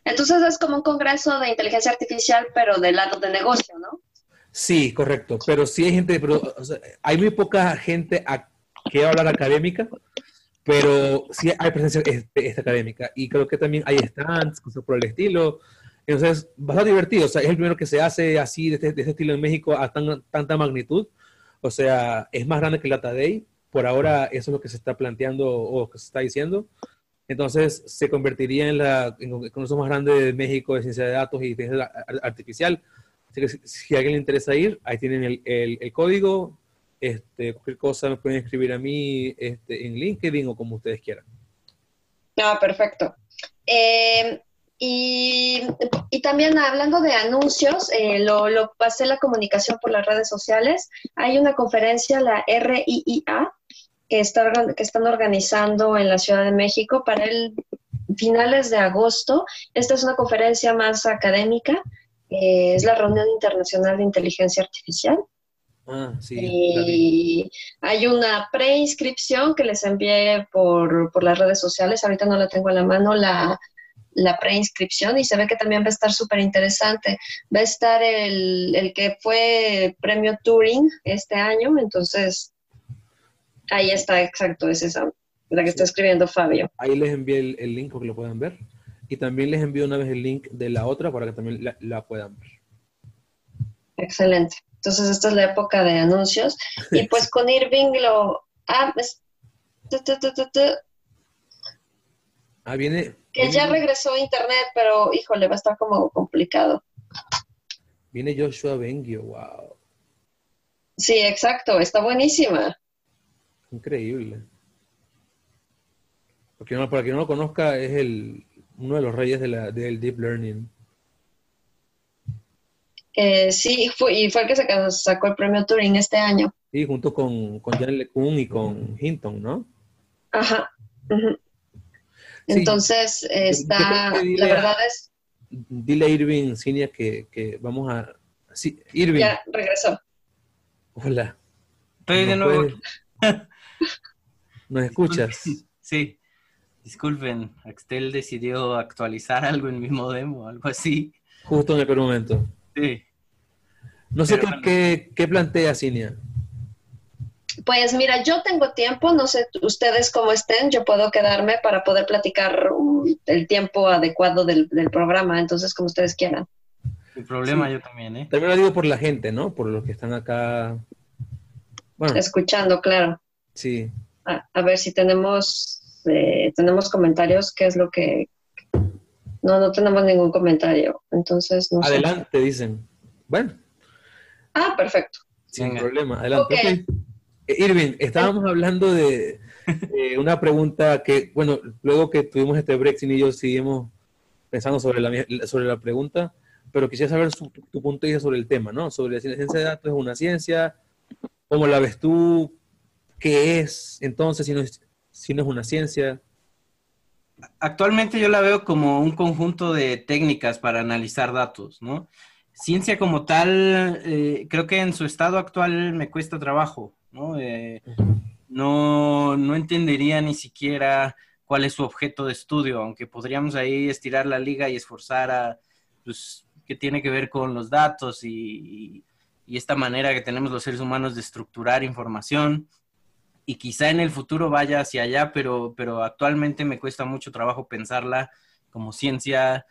Entonces es como un congreso de inteligencia artificial, pero del lado de negocio, ¿no? Sí, correcto. Pero sí hay gente, pero hay muy poca gente a, que hablar académica, pero sí hay presencia este, académica. Y creo que también hay stands, cosas por el estilo. Entonces, bastante divertido. O sea, es el primero que se hace así, de este, estilo en México, a tan, tanta magnitud. O sea, es más grande que la Tadei. Por ahora, eso es lo que se está planteando o que se está diciendo. Entonces, se convertiría en la en el más grande de México de ciencia de datos y inteligencia artificial. Así que si, a alguien le interesa ir, ahí tienen el, el, código. Este, cualquier cosa me pueden escribir a mí este, en LinkedIn o como ustedes quieran. Ah, perfecto. Eh, y, y, también hablando de anuncios, eh, lo, lo, pasé la comunicación por las redes sociales. Hay una conferencia, la RIIA, que, está, que están organizando en la Ciudad de México para el finales de agosto. Esta es una conferencia más académica es la reunión internacional de inteligencia artificial. Ah, sí, y hay una preinscripción que les envié por, las redes sociales, ahorita no la tengo a la mano, la, la preinscripción y se ve que también va a estar súper interesante. Va a estar el, el, que fue premio Turing este año, entonces ahí está, exacto, es esa, la que está escribiendo Fabio. Ahí les envié el, el link para que lo puedan ver. Y también les envío una vez el link de la otra para que también la, puedan ver. Excelente. Entonces, esta es la época de anuncios. Y pues con Irving lo... Ah, pues, ah viene... Que ya regresó a internet, pero híjole, va a estar como complicado. Viene Joshua Bengio, wow. Sí, exacto, está buenísima. Increíble. Porque no, para quien no lo conozca, es el, uno de los reyes de la, del Deep Learning. Eh, sí, fue, y fue el que sacó el premio Turing este año. Sí, junto con, con Jan LeCun y con Hinton, ¿no? Ajá. Entonces, está, la verdad es... Dile a Irving, Cinia, que, que vamos a... Sí, Irving. Ya, regresó. Hola. Estoy de nuevo. ¿Nos escuchas? Sí. Disculpen, Axtel decidió actualizar algo en mi modem o algo así. Justo en aquel momento. Sí. No sé qué, qué, plantea Cinia. Pues mira, yo tengo tiempo, no sé ustedes cómo estén, yo puedo quedarme para poder platicar el tiempo adecuado del, programa, entonces como ustedes quieran. Sin problema, yo también, ¿eh? También lo digo por la gente, ¿no? Por los que están acá. Bueno. Escuchando, claro. Sí. a ver si tenemos este, tenemos comentarios, ¿qué es lo que... No, no tenemos ningún comentario, entonces no Adelante, dicen. Bueno. Ah, perfecto. Sin problema, adelante. Eh, Irving, estábamos hablando de, una pregunta que, bueno, luego que tuvimos este Brexit y yo seguimos pensando sobre la, sobre la pregunta, pero quisiera saber tu punto de vista sobre el tema, ¿no? Sobre la ciencia de datos es una ciencia, ¿cómo la ves tú? ¿Qué es entonces si no es si no es una ciencia? Actualmente yo la veo como un conjunto de técnicas para analizar datos, ¿no? Ciencia como tal, eh, creo que en su estado actual me cuesta trabajo, ¿no? Eh, no, no entendería ni siquiera cuál es su objeto de estudio, aunque podríamos ahí estirar la liga y esforzar a, pues, que tiene que ver con los datos y, y, esta manera que tenemos los seres humanos de estructurar información y quizá en el futuro vaya hacia allá, pero, pero actualmente me cuesta mucho trabajo pensarla como ciencia,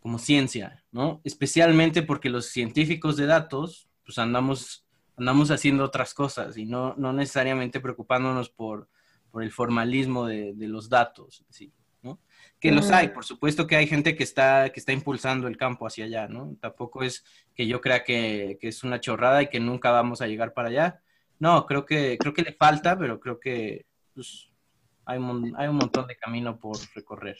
como ciencia, ¿no? Especialmente porque los científicos de datos, pues andamos, andamos haciendo otras cosas y no, no necesariamente preocupándonos por, por el formalismo de, de los datos, ¿sí? ¿no? Que los hay, por supuesto que hay gente que está, que está impulsando el campo hacia allá, ¿no? Tampoco es que yo crea que, que es una chorrada y que nunca vamos a llegar para allá, no, creo que, creo que le falta, pero creo que pues, hay, un, hay un montón de camino por recorrer.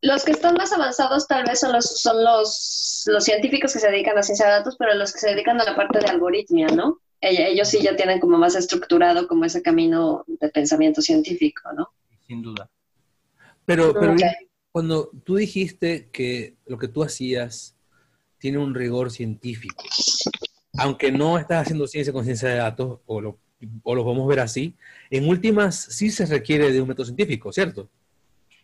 Los que están más avanzados tal vez son los, son los, los científicos que se dedican a ciencia de datos, pero los que se dedican a la parte de algoritmia, ¿no? Ellos sí ya tienen como más estructurado como ese camino de pensamiento científico, ¿no? Sin duda. Pero, pero cuando tú dijiste que lo que tú hacías tiene un rigor científico, aunque no estás haciendo ciencia con ciencia de datos, o lo o lo podemos ver así, en últimas sí se requiere de un método científico, ¿cierto?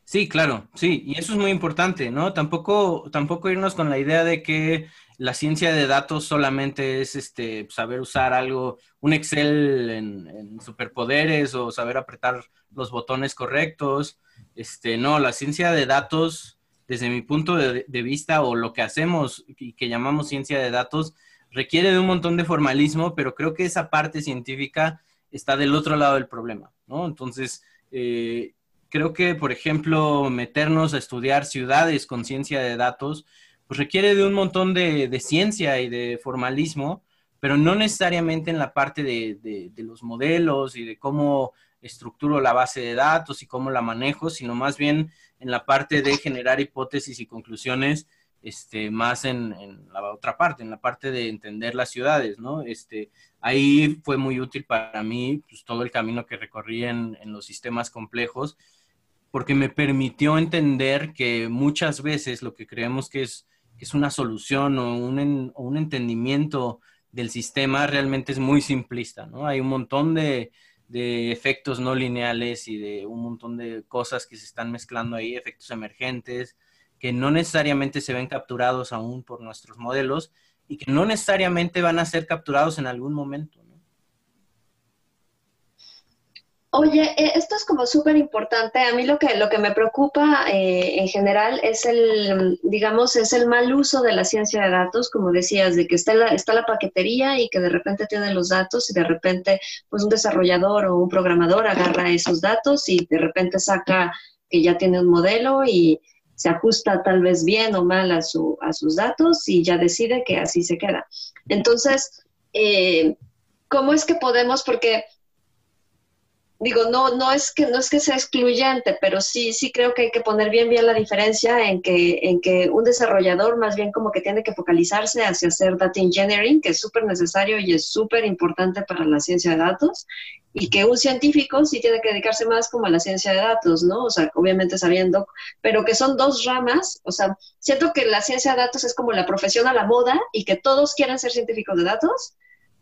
Sí, claro, sí, y eso es muy importante, ¿no? Tampoco, tampoco irnos con la idea de que la ciencia de datos solamente es este, saber usar algo, un Excel en, superpoderes o saber apretar los botones correctos. Este, no, la ciencia de datos, desde mi punto de vista, o lo que hacemos y que llamamos ciencia de datos, requiere de un montón de formalismo, pero creo que esa parte científica está del otro lado del problema, ¿no? Entonces, eh, creo que, por ejemplo, meternos a estudiar ciudades con ciencia de datos, pues requiere de un montón de, ciencia y de formalismo, pero no necesariamente en la parte de, los modelos y de cómo estructuro la base de datos y cómo la manejo, sino más bien en la parte de generar hipótesis y conclusiones este, más en, la otra parte, en la parte de entender las ciudades, ¿no? Este, ahí fue muy útil para mí pues, todo el camino que recorrí en, los sistemas complejos, porque me permitió entender que muchas veces lo que creemos que es, es una solución o un, un, entendimiento del sistema realmente es muy simplista, ¿no? Hay un montón de, de efectos no lineales y de un montón de cosas que se están mezclando ahí, efectos emergentes, que no necesariamente se ven capturados aún por nuestros modelos y que no necesariamente van a ser capturados en algún momento. Oye, eh, esto es como súper importante. A mí lo que, lo que me preocupa eh, en general es el, digamos, es el mal uso de la ciencia de datos, como decías, de que está la, está la paquetería y que de repente tiene los datos y de repente pues un desarrollador o un programador agarra esos datos y de repente saca que ya tiene un modelo y, se ajusta tal vez bien o mal a, su, a sus datos y ya decide que así se queda. Entonces, eh, ¿cómo es que podemos? Porque digo, no, no es que no es que sea excluyente, pero sí, sí creo que hay que poner bien bien la diferencia en que, en que un desarrollador más bien como que tiene que focalizarse hacia hacer data engineering, que es súper necesario y es súper importante para la ciencia de datos, y que un científico sí tiene que dedicarse más como a la ciencia de datos, ¿no? O sea, obviamente sabiendo, pero que son dos ramas, o sea, siento que la ciencia de datos es como la profesión a la moda y que todos quieren ser científicos de datos,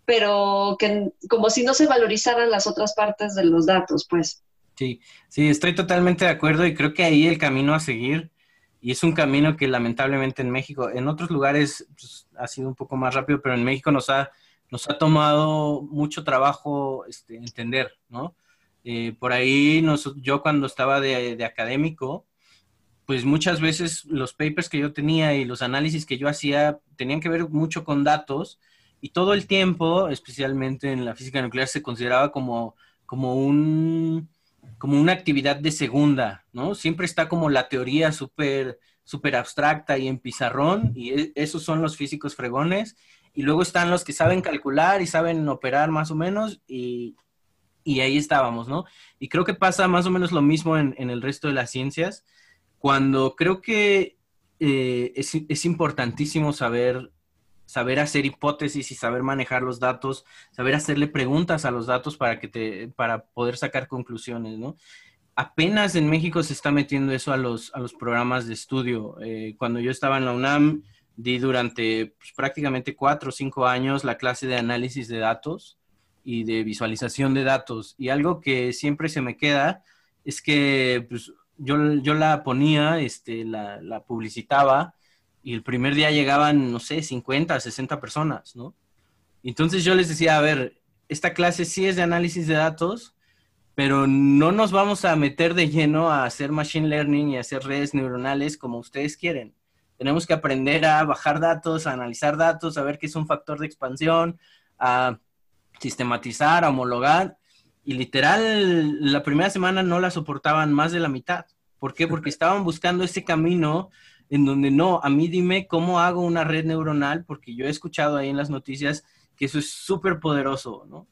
pero que como si no se valorizaran las otras partes de los datos, pues. Sí, sí, estoy totalmente de acuerdo y creo que ahí el camino a seguir, y es un camino que lamentablemente en México, en otros lugares pues, ha sido un poco más rápido, pero en México nos ha, nos ha tomado mucho trabajo este, entender, ¿no? Eh, por ahí nos, yo cuando estaba de, académico, pues muchas veces los papers que yo tenía y los análisis que yo hacía tenían que ver mucho con datos, y todo el tiempo, especialmente en la física nuclear, se consideraba como, como, un, como una actividad de segunda, ¿no? Siempre está como la teoría súper super abstracta y en pizarrón, y e, esos son los físicos fregones, y luego están los que saben calcular y saben operar más o menos, y, ahí estábamos, ¿no? Y creo que pasa más o menos lo mismo en, el resto de las ciencias, cuando creo que eh, es, es importantísimo saber saber hacer hipótesis y saber manejar los datos, saber hacerle preguntas a los datos para que te, para poder sacar conclusiones, ¿no? Apenas en México se está metiendo eso a los, a los programas de estudio. Eh, cuando yo estaba en la UNAM, di durante pues, prácticamente cuatro o cinco años la clase de análisis de datos y de visualización de datos. Y algo que siempre se me queda es que pues, yo, yo la ponía, este, la, la publicitaba y el primer día llegaban, no sé, 50, 60 personas, ¿no? Entonces yo les decía, a ver, esta clase sí es de análisis de datos, pero no nos vamos a meter de lleno a hacer machine learning y hacer redes neuronales como ustedes quieren. Tenemos que aprender a bajar datos, a analizar datos, a ver qué es un factor de expansión, a sistematizar, a homologar. Y literal, la primera semana no la soportaban más de la mitad. ¿Por qué? Porque estaban buscando ese camino en donde no, a mí dime cómo hago una red neuronal, porque yo he escuchado ahí en las noticias que eso es súper poderoso, ¿no?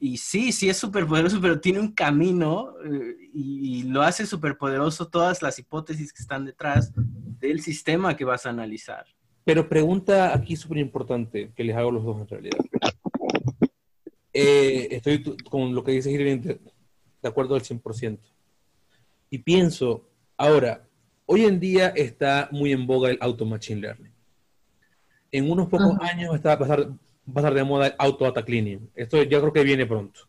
Y sí, sí es súper poderoso, pero tiene un camino eh, y, lo hace súper poderoso todas las hipótesis que están detrás del sistema que vas a analizar. Pero pregunta aquí súper importante que les hago los dos en realidad. Eh, estoy con lo que dice Irving de, acuerdo al 100%. Y pienso, ahora, Hoy en día está muy en boga el auto machine learning. En unos pocos años está a pasar, va a estar de moda el Auto Data Cleaning. Esto yo creo que viene pronto.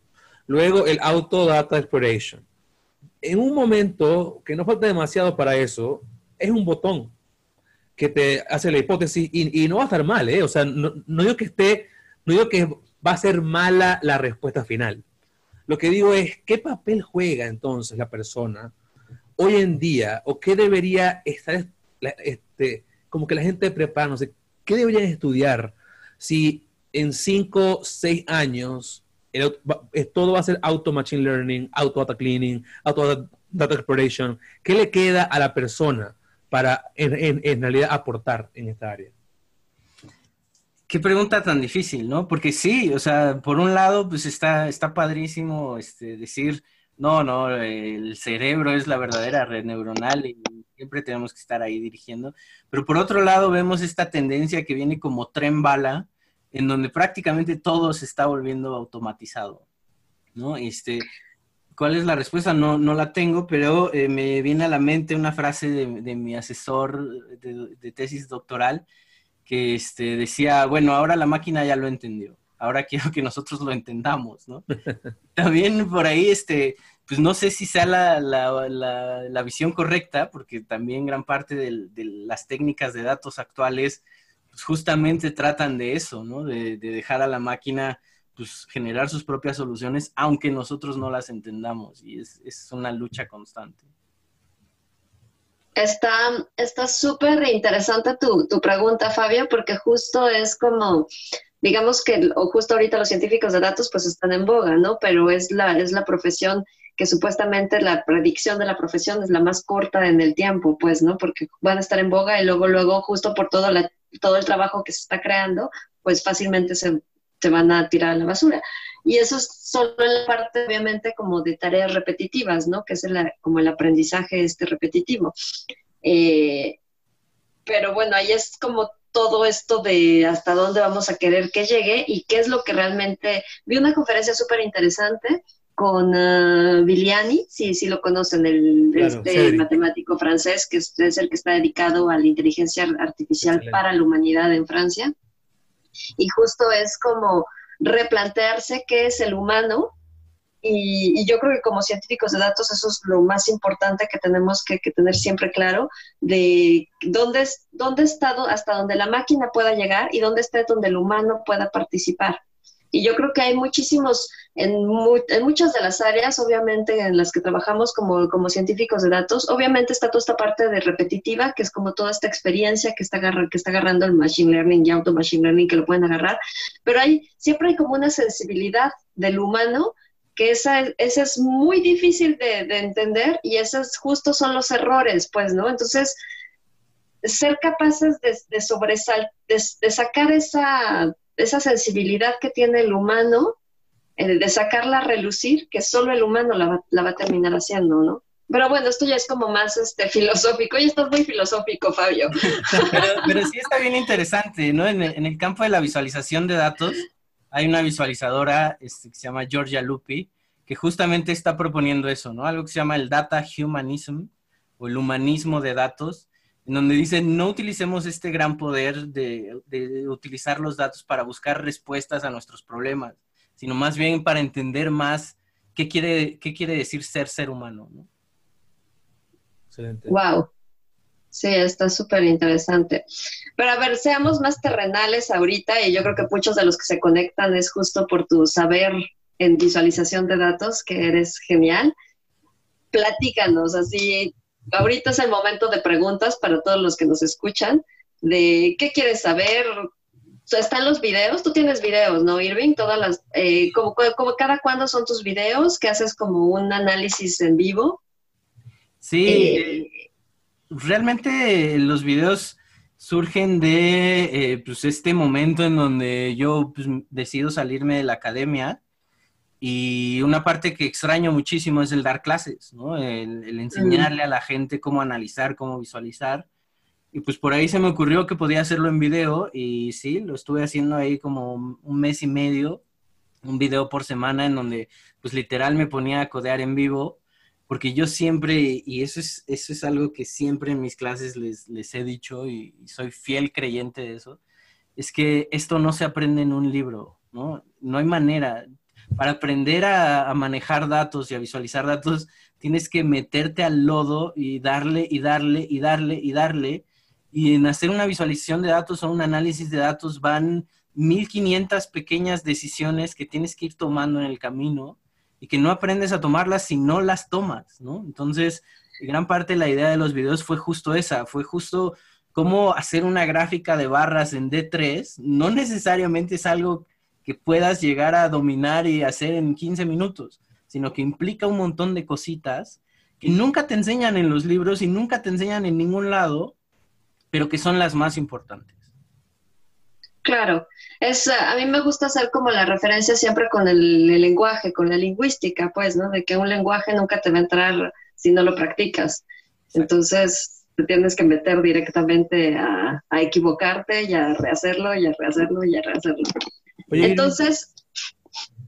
Luego el Auto Data Exploration. En un momento que no falta demasiado para eso, es un botón que te hace la hipótesis y, no va a estar mal, ¿eh? O sea, no, digo que esté, no digo que va a ser mala la respuesta final. Lo que digo es, ¿qué papel juega entonces la persona hoy en día o qué debería estar, este, como que la gente prepara, no sé, qué deberían estudiar si en cinco, seis años todo va a ser auto machine learning, auto data cleaning, auto data exploration? ¿Qué le queda a la persona para en, en realidad aportar en esta área? Qué pregunta tan difícil, ¿no? Porque sí, o sea, por un lado, pues está, está padrísimo este, decir, no, no, el cerebro es la verdadera red neuronal y siempre tenemos que estar ahí dirigiendo. Pero por otro lado, vemos esta tendencia que viene como tren bala, en donde prácticamente todo se está volviendo automatizado, ¿no? Este, ¿Cuál es la respuesta? No, no la tengo, pero eh, me viene a la mente una frase de, mi asesor de, tesis doctoral que este, decía, bueno, ahora la máquina ya lo entendió, ahora quiero que nosotros lo entendamos, ¿no? También por ahí, este, pues no sé si sea la, la, la, visión correcta, porque también gran parte de, de las técnicas de datos actuales pues justamente tratan de eso, ¿no? De, de, dejar a la máquina pues generar sus propias soluciones, aunque nosotros no las entendamos, y es, es una lucha constante. Está súper interesante tu, tu, pregunta, Fabio, porque justo es como, digamos que, o justo ahorita los científicos de datos pues están en boga, ¿no? Pero es la, es la profesión que supuestamente la predicción de la profesión es la más corta en el tiempo, pues, ¿no? Porque van a estar en boga y luego, luego, justo por todo, la, todo el trabajo que se está creando, pues fácilmente se, se van a tirar a la basura. Y eso es solo en la parte, obviamente, como de tareas repetitivas, ¿no? Que es como el aprendizaje este repetitivo. Eh, pero bueno, ahí es como todo esto de hasta dónde vamos a querer que llegue y qué es lo que realmente... Vi una conferencia súper interesante con uh, Biliani, sí, sí lo conocen, el este matemático francés, que es, el que está dedicado a la inteligencia artificial para la humanidad en Francia. Y justo es como replantearse qué es el humano. Y, yo creo que como científicos de datos eso es lo más importante que tenemos que, tener siempre claro, de dónde, dónde está, hasta donde la máquina pueda llegar y dónde está donde el humano pueda participar. Y yo creo que hay muchísimos, en, en, muchas de las áreas, obviamente, en las que trabajamos como, como científicos de datos, obviamente está toda esta parte de repetitiva, que es como toda esta experiencia que está, que está agarrando el machine learning y auto machine learning, que lo pueden agarrar, pero hay, siempre hay como una sensibilidad del humano que esa, esa es muy difícil de, de entender y esos justo son los errores, pues, ¿no? Entonces, ser capaces de, de sobresal, de sacar esa esa sensibilidad que tiene el humano, eh, de sacarla a relucir, que solo el humano la va, a terminar haciendo, ¿no? Pero bueno, esto ya es como más este, filosófico. Y estás muy filosófico, Fabio. pero, sí está bien interesante, ¿no? En el, campo de la visualización de datos, hay una visualizadora este, que se llama Georgia Lupi, que justamente está proponiendo eso, ¿no? Algo que se llama el Data Humanism, o el humanismo de datos, en donde dice, no utilicemos este gran poder de, utilizar los datos para buscar respuestas a nuestros problemas, sino más bien para entender más qué quiere, qué quiere decir ser ser humano. ¿no? Excelente. Wow. Sí, está súper interesante. Pero a ver, seamos más terrenales ahorita y yo creo que muchos de los que se conectan es justo por tu saber en visualización de datos, que eres genial. Platícanos, así, ahorita es el momento de preguntas para todos los que nos escuchan, de qué quieres saber. están los videos, tú tienes videos, ¿no, Irving? Todas las, eh, como, como, cada cuándo son tus videos, que haces como un análisis en vivo. Sí, eh, realmente los videos surgen de eh, pues este momento en donde yo pues, decido salirme de la academia y una parte que extraño muchísimo es el dar clases, ¿no? El, enseñarle a la gente cómo analizar, cómo visualizar. Y pues por ahí se me ocurrió que podía hacerlo en video y sí, lo estuve haciendo ahí como un mes y medio, un video por semana en donde pues literal me ponía a codear en vivo, porque yo siempre, y eso es, eso es algo que siempre en mis clases les, les he dicho y soy fiel creyente de eso, es que esto no se aprende en un libro, ¿no? No hay manera. Para aprender a, manejar datos y a visualizar datos, tienes que meterte al lodo y darle y darle y darle y darle. Y en hacer una visualización de datos o un análisis de datos van 1500 pequeñas decisiones que tienes que ir tomando en el camino y que no aprendes a tomarlas si no las tomas, ¿no? Entonces, gran parte de la idea de los videos fue justo esa, fue justo cómo hacer una gráfica de barras en D3 no necesariamente es algo que puedas llegar a dominar y hacer en 15 minutos, sino que implica un montón de cositas que nunca te enseñan en los libros y nunca te enseñan en ningún lado, pero que son las más importantes. Claro, es, a mí me gusta hacer como la referencia siempre con el, el, lenguaje, con la lingüística, pues, ¿no? De que un lenguaje nunca te va a entrar si no lo practicas. Entonces, te tienes que meter directamente a, equivocarte y a rehacerlo y a rehacerlo y a rehacerlo. Entonces,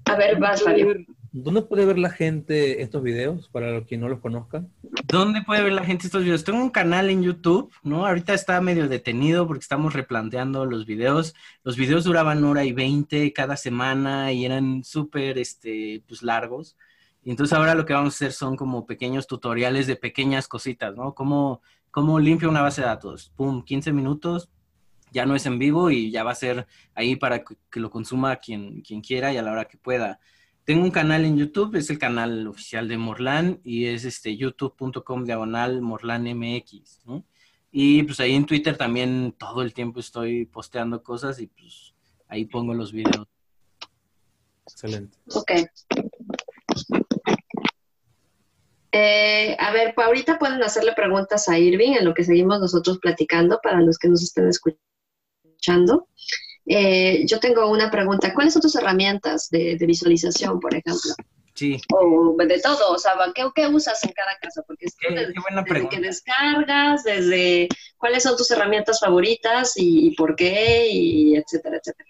a ver, vas, Mario. ¿Dónde puede ver la gente estos videos para los que no los conozcan? ¿Dónde puede ver la gente estos videos? Tengo un canal en YouTube, ¿no? Ahorita está medio detenido porque estamos replanteando los videos. Los videos duraban hora y veinte cada semana y eran súper, este, pues largos. Y entonces ahora lo que vamos a hacer son como pequeños tutoriales de pequeñas cositas, ¿no? Cómo ¿Cómo limpio una base de datos? Pum, 15 minutos, ya no es en vivo y ya va a ser ahí para que, lo consuma quien, quien quiera y a la hora que pueda. Tengo un canal en YouTube, es el canal oficial de Morlan y es este youtube.com diagonal MorlanMX, ¿no? Y pues ahí en Twitter también todo el tiempo estoy posteando cosas y pues ahí pongo los videos. Excelente. Ok. Eh, a ver, pues ahorita pueden hacerle preguntas a Irving en lo que seguimos nosotros platicando para los que nos estén escuchando. Eh, yo tengo una pregunta. ¿Cuáles son tus herramientas de, visualización, por ejemplo? Sí. O de todo, o sea, ¿qué, qué usas en cada casa? Porque es desde, que descargas, desde cuáles son tus herramientas favoritas y, por qué, y etcétera, etcétera.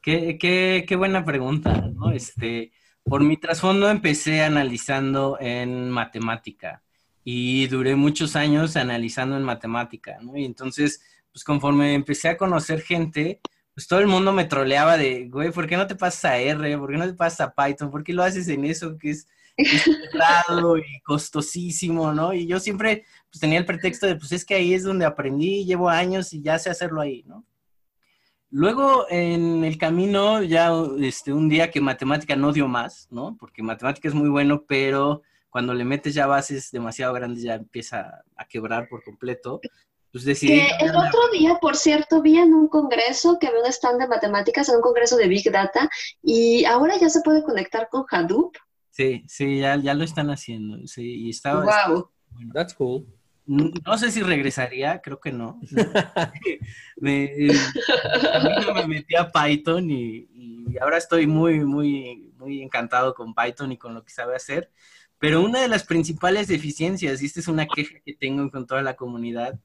Qué, qué, qué buena pregunta, ¿no? Este, por mi trasfondo empecé analizando en matemática y duré muchos años analizando en matemática. Y entonces, pues conforme empecé a conocer gente, pues todo el mundo me troleaba de, güey, ¿por qué no te pasas a R? ¿Por qué no te pasas a Python? ¿Por qué lo haces en eso que es, cerrado y costosísimo, ¿no? Y yo siempre pues, tenía el pretexto de, pues es que ahí es donde aprendí, llevo años y ya sé hacerlo ahí, ¿no? Luego en el camino, ya este, un día que matemática no dio más, ¿no? Porque matemática es muy bueno, pero cuando le metes ya bases demasiado grandes ya empieza a quebrar por completo. Pues decidí... el otro día, por cierto, vi en un congreso que había un stand de matemáticas, en un congreso de Big Data, y ahora ya se puede conectar con Hadoop. Sí, sí, ya, ya lo están haciendo. Sí, y estaba, wow. That's cool. No sé si regresaría, creo que no. me, me metí a Python y, ahora estoy muy, muy, muy encantado con Python y con lo que sabe hacer. Pero una de las principales deficiencias, y esta es una queja que tengo con toda la comunidad,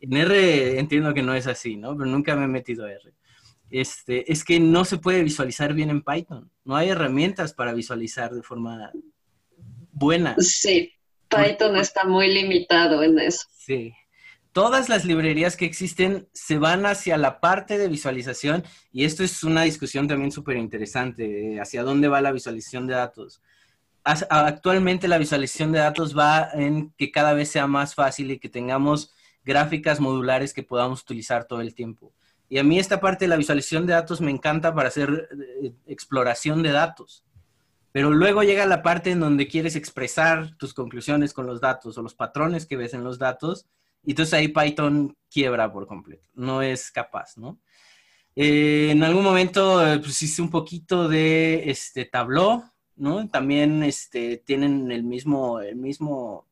en R entiendo que no es así, ¿no? Pero nunca me he metido a R. Este, es que no se puede visualizar bien en Python. No hay herramientas para visualizar de forma buena. Sí. Python está muy limitado en eso. Sí. Todas las librerías que existen se van hacia la parte de visualización y esto es una discusión también súper interesante, hacia dónde va la visualización de datos. Actualmente la visualización de datos va en que cada vez sea más fácil y que tengamos gráficas modulares que podamos utilizar todo el tiempo. Y a mí esta parte de la visualización de datos me encanta para hacer eh, exploración de datos. Pero luego llega la parte en donde quieres expresar tus conclusiones con los datos o los patrones que ves en los datos. Y entonces ahí Python quiebra por completo. No es capaz, ¿no? Eh, en algún momento eh, pues, hice un poquito de este Tableau, ¿no? También este, tienen el mismo, el mismo,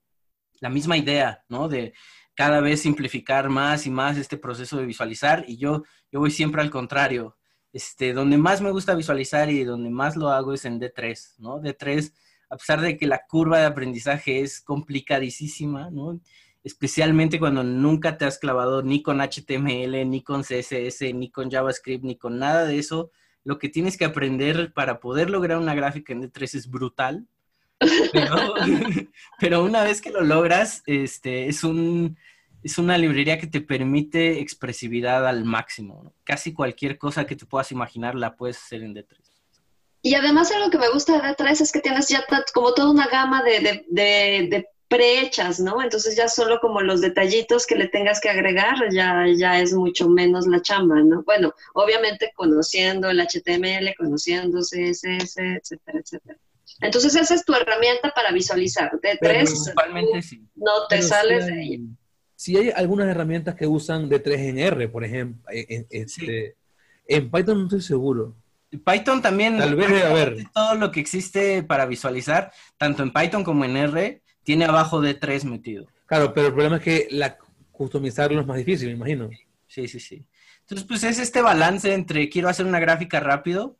la misma idea, ¿no? De cada vez simplificar más y más este proceso de visualizar. Y yo, yo voy siempre al contrario. Este, donde más me gusta visualizar y donde más lo hago es en D3, ¿no? D3, a pesar de que la curva de aprendizaje es complicadísima, ¿no? Especialmente cuando nunca te has clavado ni con HTML, ni con CSS, ni con JavaScript, ni con nada de eso. Lo que tienes que aprender para poder lograr una gráfica en D3 es brutal. Pero, pero una vez que lo logras, este, es un, es una librería que te permite expresividad al máximo. Casi cualquier cosa que te puedas imaginar la puedes hacer en D3. Y además algo que me gusta de D3 es que tienes ya como toda una gama de, de, prehechas, ¿no? Entonces ya solo como los detallitos que le tengas que agregar ya, ya es mucho menos la chamba, ¿no? Bueno, obviamente conociendo el HTML, conociendo CSS, etcétera, etcétera. Entonces esa es tu herramienta para visualizar. D3 principalmente sí. no te sales de ahí. Si hay algunas herramientas que usan D3 en R, por ejemplo, en, este, en Python no estoy seguro. Python también, Tal vez a ver. todo lo que existe para visualizar, tanto en Python como en R, tiene abajo de 3 metido. Claro, pero el problema es que la, customizarlo es más difícil, me imagino. Sí, sí, sí. Entonces, pues es este balance entre quiero hacer una gráfica rápido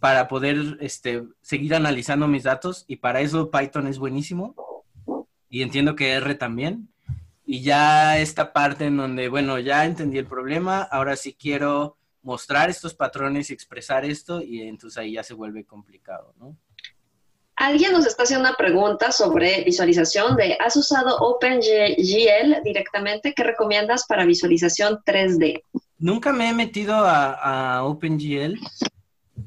para poder este, seguir analizando mis datos y para eso Python es buenísimo y entiendo que R también. Y ya esta parte en donde, bueno, ya entendí el problema, ahora sí quiero mostrar estos patrones y expresar esto y entonces ahí ya se vuelve complicado, ¿no? Alguien nos está haciendo una pregunta sobre visualización de, ¿has usado OpenGL directamente? ¿Qué recomiendas para visualización 3D? Nunca me he metido a, a OpenGL,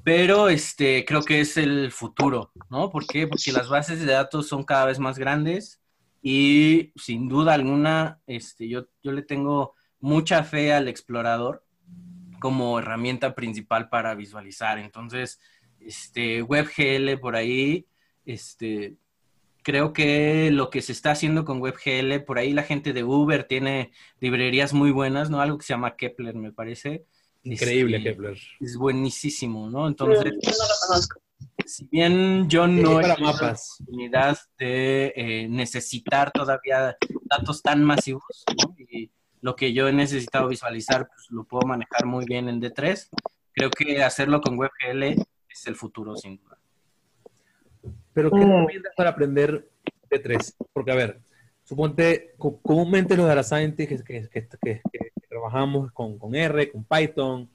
pero este, creo que es el futuro, ¿no? ¿Por qué? Porque las bases de datos son cada vez más grandes y sin duda alguna, este, yo, yo le tengo mucha fe al explorador como herramienta principal para visualizar. Entonces, este, WebGL por ahí, este, creo que lo que se está haciendo con WebGL, por ahí la gente de Uber tiene librerías muy buenas, ¿no? Algo que se llama Kepler, me parece. Increíble este, Kepler. Es buenísimo, ¿no? Entonces, yo no lo conozco. Si bien yo no he tenido la oportunidad de eh, necesitar todavía datos tan masivos, ¿no? Y lo que yo he necesitado visualizar, pues lo puedo manejar muy bien en D3. Creo que hacerlo con WebGL es el futuro, sin duda. Pero, ¿qué Mm. recomiendas para aprender D3? Porque, a ver, suponte, co- comúnmente los data scientists que, que- que- que- que trabajamos con, con R, con Python,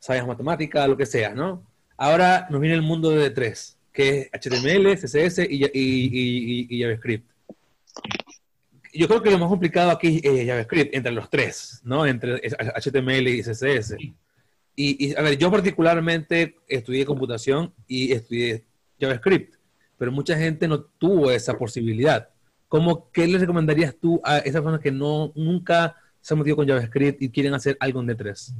sabes matemática, lo que sea, ¿no? Ahora nos viene el mundo de D3, que es HTML, CSS y, y- y- y- JavaScript. Yo creo que lo más complicado aquí es JavaScript, entre los tres, ¿no? Entre HTML y CSS. Y, a ver, yo particularmente estudié computación y estudié JavaScript, pero mucha gente no tuvo esa posibilidad. ¿Cómo, ¿Qué le recomendarías tú a esas personas que no, nunca se han metido con JavaScript y quieren hacer algo en D3?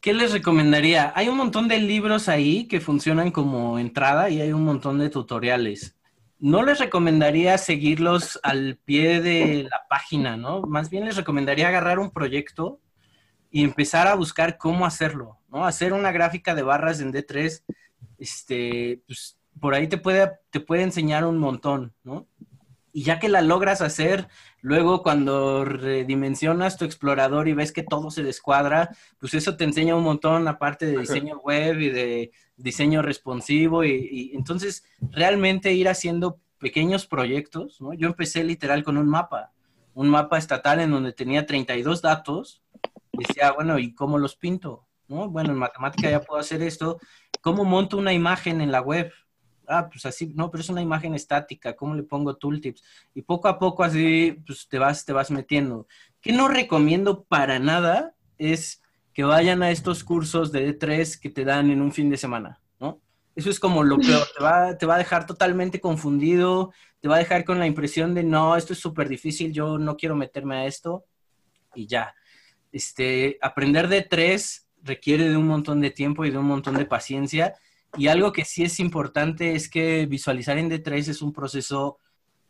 ¿Qué les recomendaría? Hay un montón de libros ahí que funcionan como entrada y hay un montón de tutoriales. No les recomendaría seguirlos al pie de la página, ¿no? Más bien les recomendaría agarrar un proyecto y empezar a buscar cómo hacerlo, ¿no? Hacer una gráfica de barras en D3, este, pues, por ahí te puede, te puede enseñar un montón, ¿no? Y ya que la logras hacer, luego cuando redimensionas tu explorador y ves que todo se descuadra, pues eso te enseña un montón, aparte de diseño web y de diseño responsivo. Y, y entonces, realmente ir haciendo pequeños proyectos, ¿no? Yo empecé literal con un mapa, un mapa estatal en donde tenía 32 datos. Y decía, bueno, ¿y cómo los pinto? ¿No? Bueno, en matemática ya puedo hacer esto. ¿Cómo monto una imagen en la web? Ah, pues así, no, pero es una imagen estática, ¿cómo le pongo tooltips? Y poco a poco así, pues te vas, te vas metiendo. ¿Qué no recomiendo para nada? Es que vayan a estos cursos de D3 que te dan en un fin de semana, ¿no? Eso es como lo peor, te va, te va a dejar totalmente confundido, te va a dejar con la impresión de, no, esto es súper difícil, yo no quiero meterme a esto, y ya. Este, aprender D3 requiere de un montón de tiempo y de un montón de paciencia, y algo que sí es importante es que visualizar en D3 es un proceso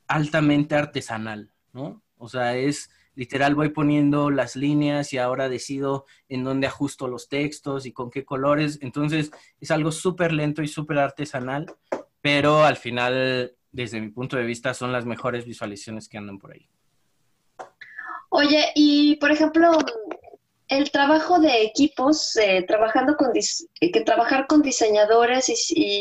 altamente artesanal, ¿no? O sea, es literal, voy poniendo las líneas y ahora decido en dónde ajusto los textos y con qué colores. Entonces, es algo súper lento y súper artesanal, pero al final, desde mi punto de vista, son las mejores visualizaciones que andan por ahí. Oye, y por ejemplo, el trabajo de equipos, eh, trabajando con eh, que trabajar con diseñadores y,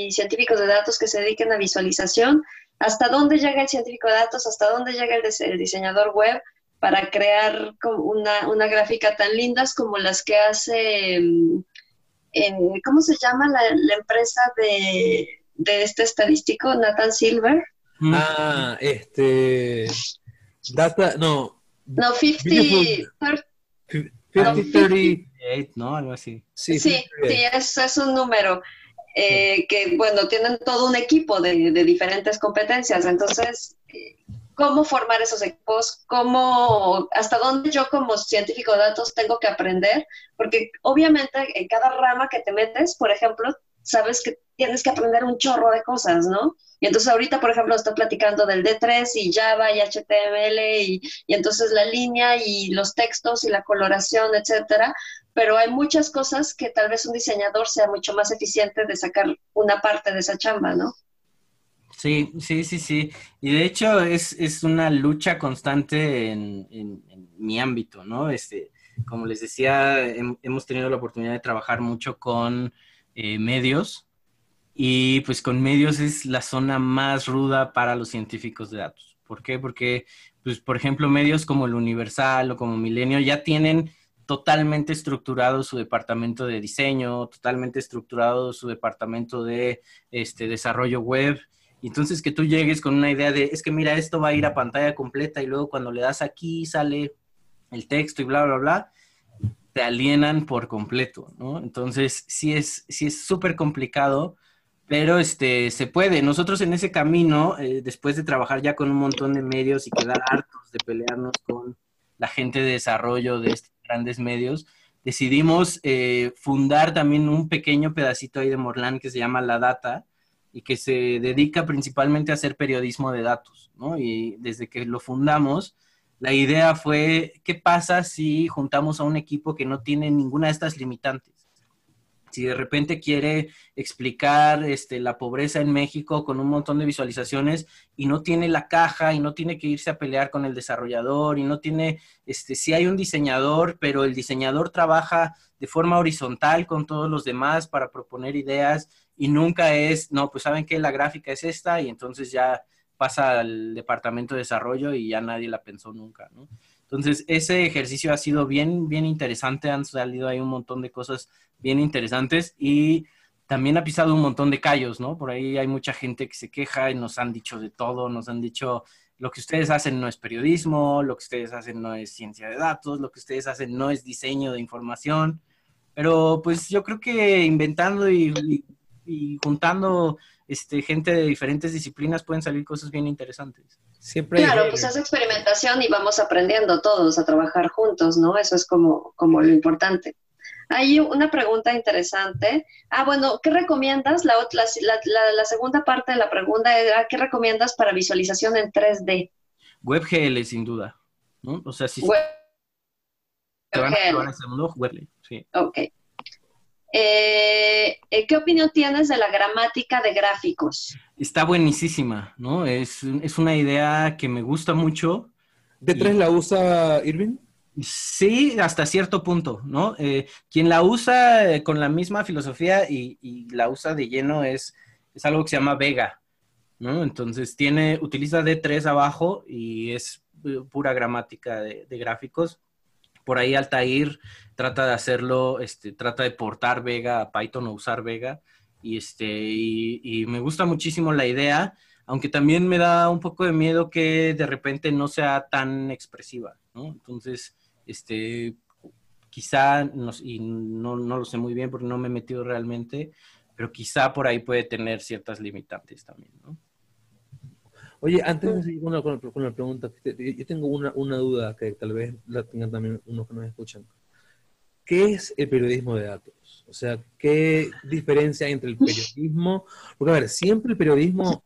y, científicos de datos que se dediquen a visualización, ¿hasta dónde llega el científico de datos? ¿Hasta dónde llega el, el diseñador web para crear una, una, gráfica tan lindas como las que hace, en, ¿cómo se llama la, la empresa de, de, este estadístico, Nathan Silver? Ah, este, Data, no, No, 50, 50, ¿no? Algo así. Sí, sí, es, es, un número. Eh, que, bueno, tienen todo un equipo de, de diferentes competencias. Entonces, cómo formar esos equipos, cómo, hasta dónde yo como científico de datos tengo que aprender, porque obviamente en cada rama que te metes, por ejemplo, sabes que tienes que aprender un chorro de cosas, ¿no? Y entonces ahorita, por ejemplo, estoy platicando del D3 y Java y HTML y, entonces la línea y los textos y la coloración, etcétera, pero hay muchas cosas que tal vez un diseñador sea mucho más eficiente de sacar una parte de esa chamba, ¿no? Sí, sí, sí, sí. Y de hecho es, es una lucha constante en, en, mi ámbito, ¿no? Este, como les decía, hemos tenido la oportunidad de trabajar mucho con eh, medios y pues con medios es la zona más ruda para los científicos de datos. ¿Por qué? Porque, pues, por ejemplo, medios como el Universal o como Milenio ya tienen totalmente estructurado su departamento de diseño, totalmente estructurado su departamento de este, desarrollo web entonces que tú llegues con una idea de, es que mira, esto va a ir a pantalla completa y luego cuando le das aquí sale el texto y bla, bla, bla, te alienan por completo, ¿no? Entonces sí es sí es súper complicado, pero este, se puede. Nosotros en ese camino, eh, después de trabajar ya con un montón de medios y quedar hartos de pelearnos con la gente de desarrollo de estos grandes medios, decidimos eh, fundar también un pequeño pedacito ahí de Morlan que se llama La Data, y que se dedica principalmente a hacer periodismo de datos, ¿no? Y desde que lo fundamos, la idea fue, ¿qué pasa si juntamos a un equipo que no tiene ninguna de estas limitantes? Si de repente quiere explicar este, la pobreza en México con un montón de visualizaciones y no tiene la caja y no tiene que irse a pelear con el desarrollador y no tiene, este, si hay un diseñador, pero el diseñador trabaja de forma horizontal con todos los demás para proponer ideas y nunca es, no, pues saben que la gráfica es esta y entonces ya pasa al departamento de desarrollo y ya nadie la pensó nunca. Entonces, ese ejercicio ha sido bien, bien interesante, han salido ahí un montón de cosas bien interesantes y también ha pisado un montón de callos, ¿no? Por ahí hay mucha gente que se queja y nos han dicho de todo, nos han dicho, lo que ustedes hacen no es periodismo, lo que ustedes hacen no es ciencia de datos, lo que ustedes hacen no es diseño de información, pero pues yo creo que inventando y y juntando este, gente de diferentes disciplinas pueden salir cosas bien interesantes. Siempre claro, pues es experimentación y vamos aprendiendo todos a trabajar juntos, ¿no? Eso es como, como lo importante. Hay una pregunta interesante. Ah, bueno, ¿qué recomiendas? La, la, la, segunda parte de la pregunta era, ¿qué recomiendas para visualización en 3D? WebGL, sin duda. ¿no? O sea, si Web... te van a ese mundo, WebGL, sí. Ok. Eh, eh, ¿Qué opinión tienes de la gramática de gráficos? Está buenísima, ¿no? Es, una idea que me gusta mucho. ¿De tres la usa Irving? Sí, hasta cierto punto, ¿no? Eh, quien la usa con la misma filosofía y, la usa de lleno es, es algo que se llama Vega, ¿no? Entonces tiene, utiliza D3 abajo y es pura gramática de, de gráficos. Por ahí Altair trata de hacerlo, este, trata de portar Vega a Python o usar Vega. Y, este, y, me gusta muchísimo la idea, aunque también me da un poco de miedo que de repente no sea tan expresiva, ¿no? Entonces, este, quizá, no, y no, no lo sé muy bien porque no me he metido realmente, pero quizá por ahí puede tener ciertas limitantes también, ¿no? Oye, antes de seguir con con la pregunta, yo tengo una, una, duda que tal vez la tengan también unos que nos escuchan. ¿Qué es el periodismo de datos? O sea, ¿qué diferencia hay entre el periodismo? Porque, a ver, siempre el periodismo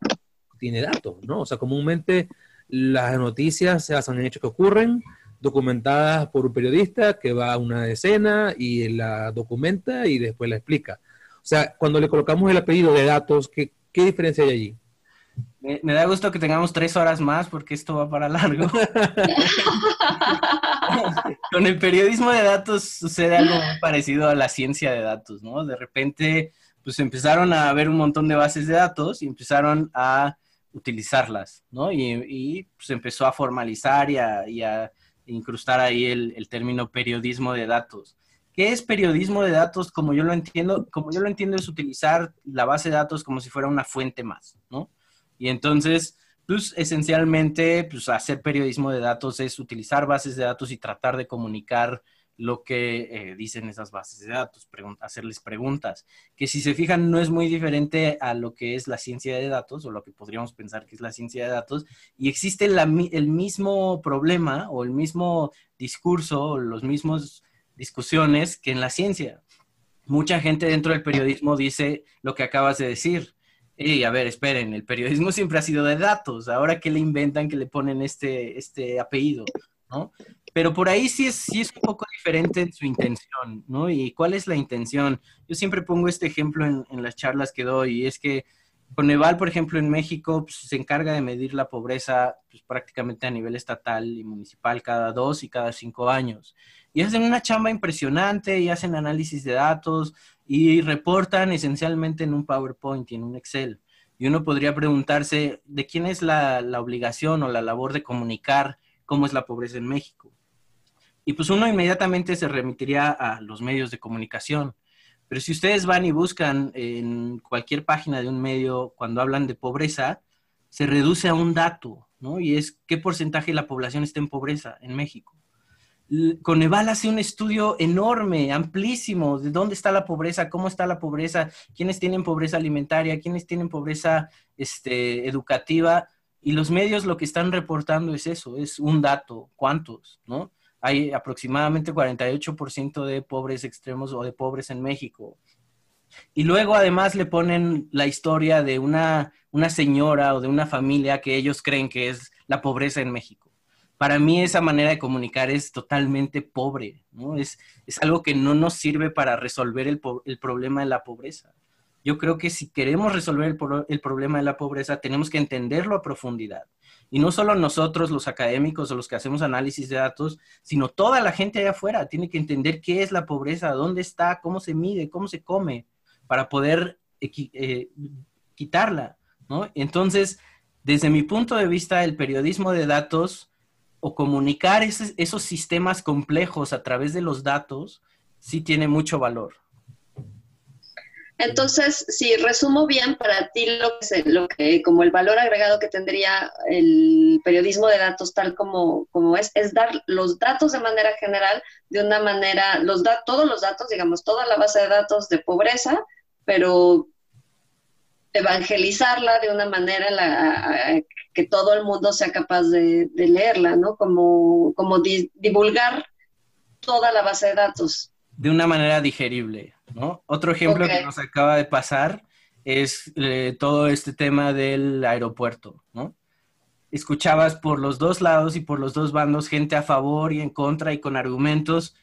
tiene datos, ¿no? O sea, comúnmente las noticias se basan en hechos que ocurren, documentadas por un periodista que va a una escena y la documenta y después la explica. O sea, cuando le colocamos el apellido de datos, ¿qué, qué diferencia hay allí? Me, da gusto que tengamos tres horas más porque esto va para largo. Con el periodismo de datos sucede algo muy parecido a la ciencia de datos, ¿no? De repente, pues empezaron a haber un montón de bases de datos y empezaron a utilizarlas, ¿no? Y, pues empezó a formalizar y a, incrustar ahí el, término periodismo de datos. ¿Qué es periodismo de datos? Como yo lo entiendo, como yo lo entiendo es utilizar la base de datos como si fuera una fuente más, ¿no? Y entonces, Pues esencialmente, pues hacer periodismo de datos es utilizar bases de datos y tratar de comunicar lo que eh, dicen esas bases de datos, hacerles preguntas, que si se fijan no es muy diferente a lo que es la ciencia de datos o lo que podríamos pensar que es la ciencia de datos, y existe el mismo problema o el mismo discurso o los mismos discusiones que en la ciencia. Mucha gente dentro del periodismo dice lo que acabas de decir. Y a ver, esperen, el periodismo siempre ha sido de datos, ahora que le inventan que le ponen este, este apellido, ¿no? Pero por ahí sí es, sí es un poco diferente en su intención, ¿no? ¿Y cuál es la intención? Yo siempre pongo este ejemplo en, en las charlas que doy, y es que Coneval, por ejemplo, en México pues, se encarga de medir la pobreza pues, prácticamente a nivel estatal y municipal cada dos y cada cinco años. Y hacen una chamba impresionante y hacen análisis de datos y reportan esencialmente en un PowerPoint y en un Excel. Y uno podría preguntarse de quién es la, la obligación o la labor de comunicar cómo es la pobreza en México. Y pues uno inmediatamente se remitiría a los medios de comunicación. Pero si ustedes van y buscan en cualquier página de un medio cuando hablan de pobreza, se reduce a un dato, ¿no? Y es qué porcentaje de la población está en pobreza en México. Coneval hace un estudio enorme, amplísimo, de dónde está la pobreza, cómo está la pobreza, quiénes tienen pobreza alimentaria, quiénes tienen pobreza este, educativa, y los medios lo que están reportando es eso, es un dato, cuántos, ¿no? Hay aproximadamente 48% de pobres extremos o de pobres en México. Y luego además le ponen la historia de una, una señora o de una familia que ellos creen que es la pobreza en México. Para mí esa manera de comunicar es totalmente pobre, ¿no? Es, es algo que no nos sirve para resolver el, el problema de la pobreza. Yo creo que si queremos resolver el, el problema de la pobreza, tenemos que entenderlo a profundidad y no solo nosotros, los académicos o los que hacemos análisis de datos, sino toda la gente allá afuera tiene que entender qué es la pobreza, dónde está, cómo se mide, cómo se come, para poder eh, quitarla, ¿no? Entonces, desde mi punto de vista, el periodismo de datos o comunicar esos sistemas complejos a través de los datos sí tiene mucho valor. Entonces, si resumo bien para ti lo que, lo que como el valor agregado que tendría el periodismo de datos tal como, como es, es dar los datos de manera general, de una manera, los da, todos los datos, digamos, toda la base de datos de pobreza, pero evangelizarla de una manera la, que todo el mundo sea capaz de, leerla, ¿no? Como, como divulgar toda la base de datos. De una manera digerible. Otro ejemplo que nos acaba de pasar es eh, todo este tema del aeropuerto, ¿no? Escuchabas por los dos lados y por los dos bandos gente a favor y en contra y con argumentos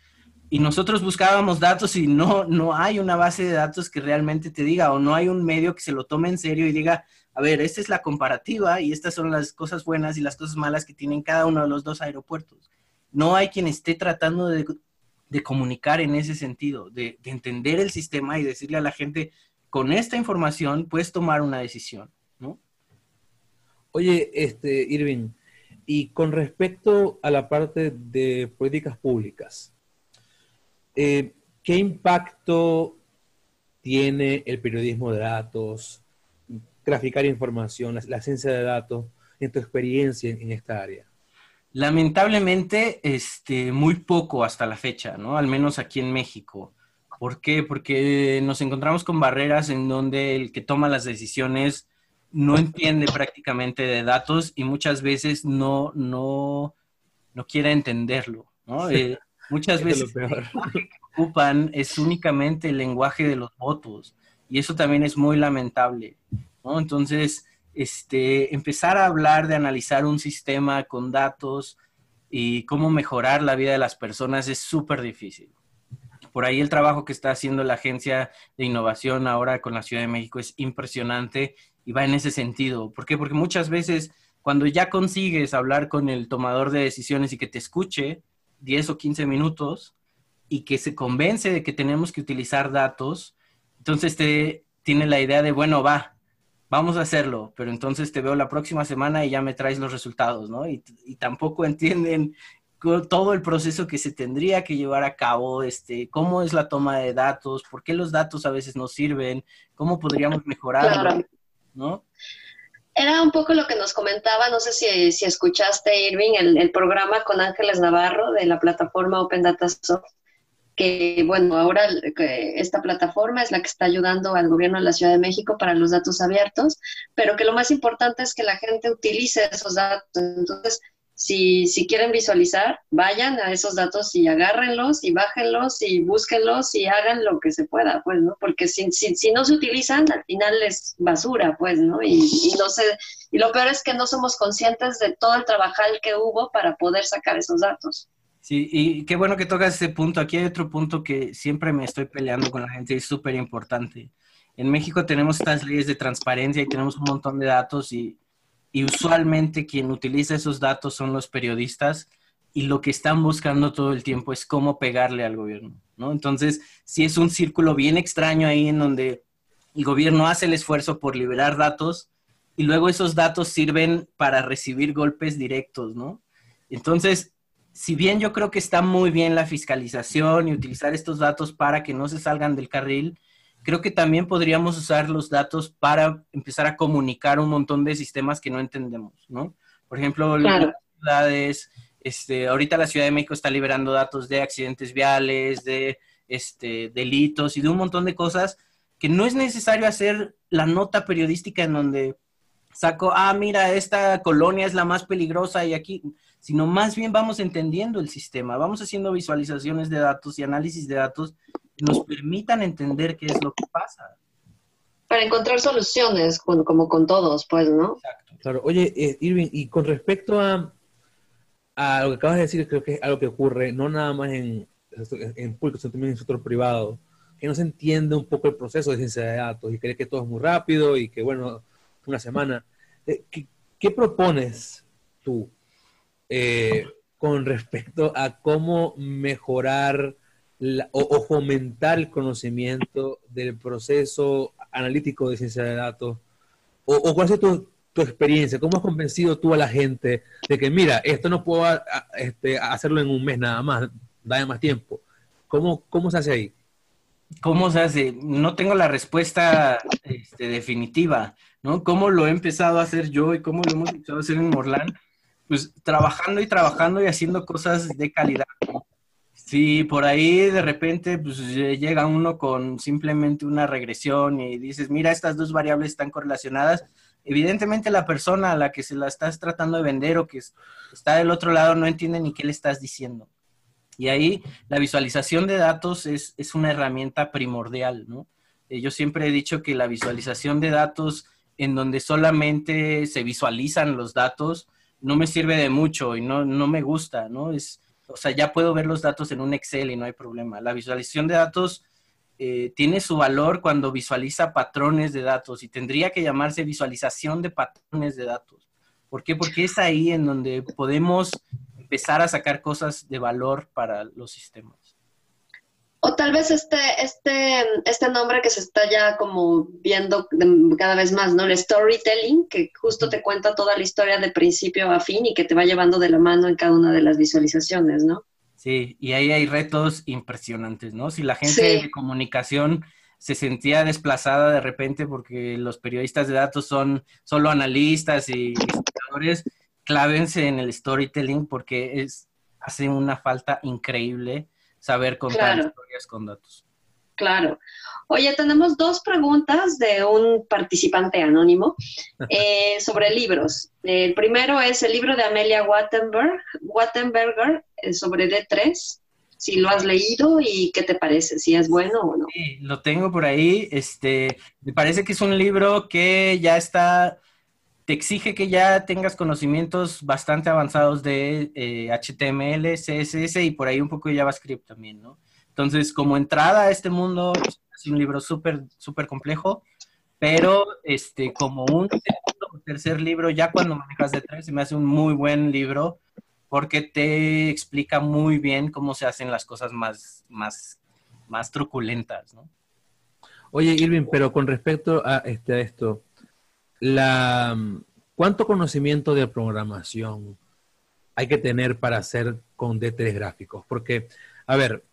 y nosotros buscábamos datos y no, no hay una base de datos que realmente te diga o no hay un medio que se lo tome en serio y diga, a ver, esta es la comparativa y estas son las cosas buenas y las cosas malas que tienen cada uno de los dos aeropuertos. No hay quien esté tratando de de comunicar en ese sentido, de, entender el sistema y decirle a la gente, con esta información puedes tomar una decisión, ¿no? Oye, este, Irving, y con respecto a la parte de políticas públicas, eh, ¿qué impacto tiene el periodismo de datos, graficar información, la, ciencia de datos en tu experiencia en esta área? Lamentablemente, este, muy poco hasta la fecha, ¿no? Al menos aquí en México. ¿Por qué? Porque nos encontramos con barreras en donde el que toma las decisiones no entiende prácticamente de datos y muchas veces no, no, no quiere entenderlo, ¿no? Eh, muchas veces el lenguaje que ocupan es únicamente el lenguaje de los votos y eso también es muy lamentable, ¿no? Entonces, este, empezar a hablar de analizar un sistema con datos y cómo mejorar la vida de las personas es súper difícil. Por ahí el trabajo que está haciendo la Agencia de Innovación ahora con la Ciudad de México es impresionante y va en ese sentido. ¿Por qué? Porque muchas veces cuando ya consigues hablar con el tomador de decisiones y que te escuche 10 o 15 minutos y que se convence de que tenemos que utilizar datos, entonces te tiene la idea de, bueno, va, vamos a hacerlo, pero entonces te veo la próxima semana y ya me traes los resultados, ¿no? Y, tampoco entienden todo el proceso que se tendría que llevar a cabo, este, cómo es la toma de datos, por qué los datos a veces no sirven, cómo podríamos mejorar, ¿no? Era un poco lo que nos comentaba, no sé si, si escuchaste, Irving, el, el, programa con Ángeles Navarro de la plataforma Open Data Soft, que bueno, ahora esta plataforma es la que está ayudando al gobierno de la Ciudad de México para los datos abiertos, pero que lo más importante es que la gente utilice esos datos. Entonces, si, si quieren visualizar, vayan a esos datos y agárrenlos y bájenlos y búsquenlos y hagan lo que se pueda, pues, ¿no? Porque si, si, si no se utilizan, al final es basura, pues, ¿no? Y, y, no sé, y lo peor es que no somos conscientes de todo el trabajo que hubo para poder sacar esos datos. Sí, y qué bueno que tocas ese punto. Aquí hay otro punto que siempre me estoy peleando con la gente y es súper importante. En México tenemos estas leyes de transparencia y tenemos un montón de datos y y usualmente quien utiliza esos datos son los periodistas y lo que están buscando todo el tiempo es cómo pegarle al gobierno, ¿no? Entonces, si es un círculo bien extraño ahí en donde el gobierno hace el esfuerzo por liberar datos y luego esos datos sirven para recibir golpes directos, ¿no? Entonces, si bien yo creo que está muy bien la fiscalización y utilizar estos datos para que no se salgan del carril, creo que también podríamos usar los datos para empezar a comunicar un montón de sistemas que no entendemos, ¿no? Por ejemplo, las ciudades, este, ahorita la Ciudad de México está liberando datos de accidentes viales, de este, delitos y de un montón de cosas que no es necesario hacer la nota periodística en donde saco, ah, mira, esta colonia es la más peligrosa y aquí, sino más bien vamos entendiendo el sistema, vamos haciendo visualizaciones de datos y análisis de datos nos permitan entender qué es lo que pasa. Para encontrar soluciones, como con todos, pues, ¿no? Exacto. Claro. Oye, eh, Irving, y con respecto a, a lo que acabas de decir, creo que es algo que ocurre no nada más en, en público, sino también en el sector privado, que no se entiende un poco el proceso de ciencia de datos y cree que todo es muy rápido y que, bueno, una semana. Eh, ¿Qué, qué propones tú eh, con respecto a cómo mejorar o, fomentar el conocimiento del proceso analítico de ciencia de datos? ¿O, cuál es tu, tu, experiencia? ¿Cómo has convencido tú a la gente de que, mira, esto no puedo este, hacerlo en un mes nada más, dame más tiempo? ¿Cómo, cómo se hace ahí? ¿Cómo se hace? No tengo la respuesta este, definitiva, ¿no? ¿Cómo lo he empezado a hacer yo y cómo lo hemos empezado a hacer en Morlán? Pues trabajando y trabajando y haciendo cosas de calidad. Sí, por ahí de repente pues, llega uno con simplemente una regresión y dices, mira, estas dos variables están correlacionadas. Evidentemente la persona a la que se la estás tratando de vender o que está del otro lado no entiende ni qué le estás diciendo. Y ahí la visualización de datos es, es una herramienta primordial, ¿no? Eh, yo siempre he dicho que la visualización de datos en donde solamente se visualizan los datos no me sirve de mucho y no, no me gusta, ¿no? Es, o sea, ya puedo ver los datos en un Excel y no hay problema. La visualización de datos eh, tiene su valor cuando visualiza patrones de datos y tendría que llamarse visualización de patrones de datos. ¿Por qué? Porque es ahí en donde podemos empezar a sacar cosas de valor para los sistemas. O tal vez este, este, este nombre que se está ya como viendo cada vez más, ¿no? El storytelling, que justo te cuenta toda la historia de principio a fin y que te va llevando de la mano en cada una de las visualizaciones, ¿no? Sí, y ahí hay retos impresionantes, ¿no? Si la gente de comunicación se sentía desplazada de repente porque los periodistas de datos son solo analistas y investigadores, clávense en el storytelling porque es, hace una falta increíble saber contar historias con datos. Claro. Oye, tenemos dos preguntas de un participante anónimo eh, sobre libros. El primero es el libro de Amelia Wattenberg, Wattenberger eh, sobre D3. Si lo has leído y qué te parece, si es bueno o no. Sí, lo tengo por ahí. Este, me parece que es un libro que ya está te exige que ya tengas conocimientos bastante avanzados de HTML, eh, CSS y por ahí un poco de JavaScript también, ¿no? Entonces, como entrada a este mundo, es un libro súper, súper complejo, pero este, como un segundo tercer libro, ya cuando manejas de tres, se me hace un muy buen libro porque te explica muy bien cómo se hacen las cosas más, más, más truculentas, ¿no? Oye, Irving, pero con respecto a, este, a esto, la, ¿cuánto conocimiento de programación hay que tener para hacer con D3 gráficos? Porque, a ver,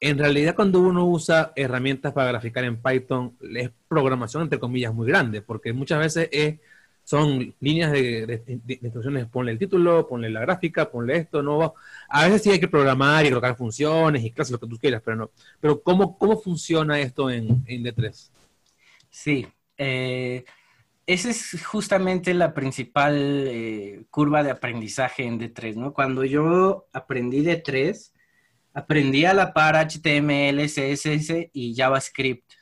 en realidad cuando uno usa herramientas para graficar en Python, es programación entre comillas muy grande, porque muchas veces es son líneas de, instrucciones, ponle el título, ponle la gráfica, ponle esto, no. A veces sí hay que programar y colocar funciones y clases, lo que tú quieras, pero no. Pero ¿cómo, cómo funciona esto en, en D3? Sí, eh, esa es justamente la principal eh, curva de aprendizaje en D3, ¿no? Cuando yo aprendí D3, aprendí a la par HTML, CSS y JavaScript.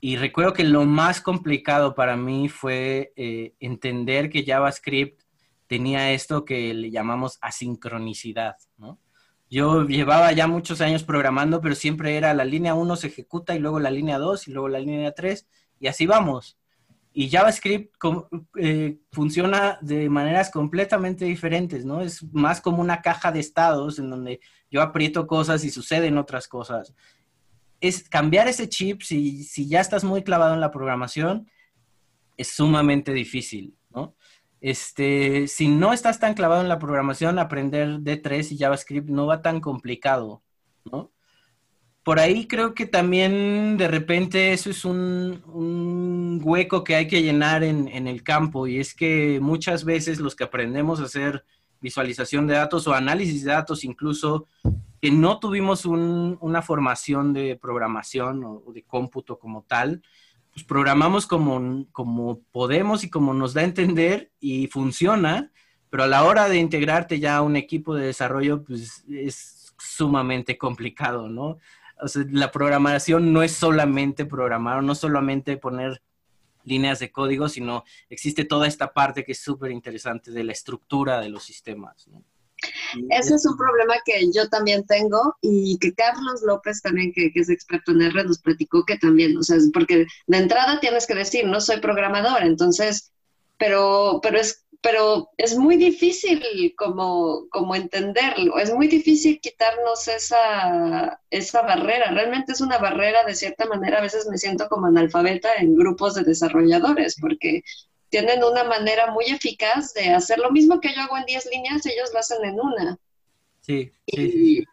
Y recuerdo que lo más complicado para mí fue eh, entender que JavaScript tenía esto que le llamamos asincronicidad. Yo llevaba ya muchos años programando, pero siempre era la línea 1 se ejecuta y luego la línea 2 y luego la línea 3 y así vamos. Y JavaScript eh, funciona de maneras completamente diferentes, ¿no? Es más como una caja de estados en donde yo aprieto cosas y suceden otras cosas. Es cambiar ese chip, si, ya estás muy clavado en la programación, es sumamente difícil, ¿no? Este, si no estás tan clavado en la programación, aprender D3 y JavaScript no va tan complicado, ¿no? Por ahí creo que también de repente eso es un, hueco que hay que llenar en, el campo y es que muchas veces los que aprendemos a hacer visualización de datos o análisis de datos incluso que no tuvimos una formación de programación o, de cómputo como tal, pues programamos como, como podemos y como nos da a entender y funciona, pero a la hora de integrarte ya a un equipo de desarrollo, pues es sumamente complicado, ¿no? O sea, la programación no es solamente programar, no solamente poner líneas de código, sino existe toda esta parte que es súper interesante de la estructura de los sistemas. Ese es un problema que yo también tengo y que Carlos López también, que, que, es experto en R, nos platicó que también, o sea, porque de entrada tienes que decir, no soy programador, entonces, pero, pero es pero es muy difícil como, como entenderlo, es muy difícil quitarnos esa, esa barrera, realmente es una barrera de cierta manera, a veces me siento como analfabeta en grupos de desarrolladores, porque tienen una manera muy eficaz de hacer lo mismo que yo hago en 10 líneas, ellos lo hacen en una. Sí, sí.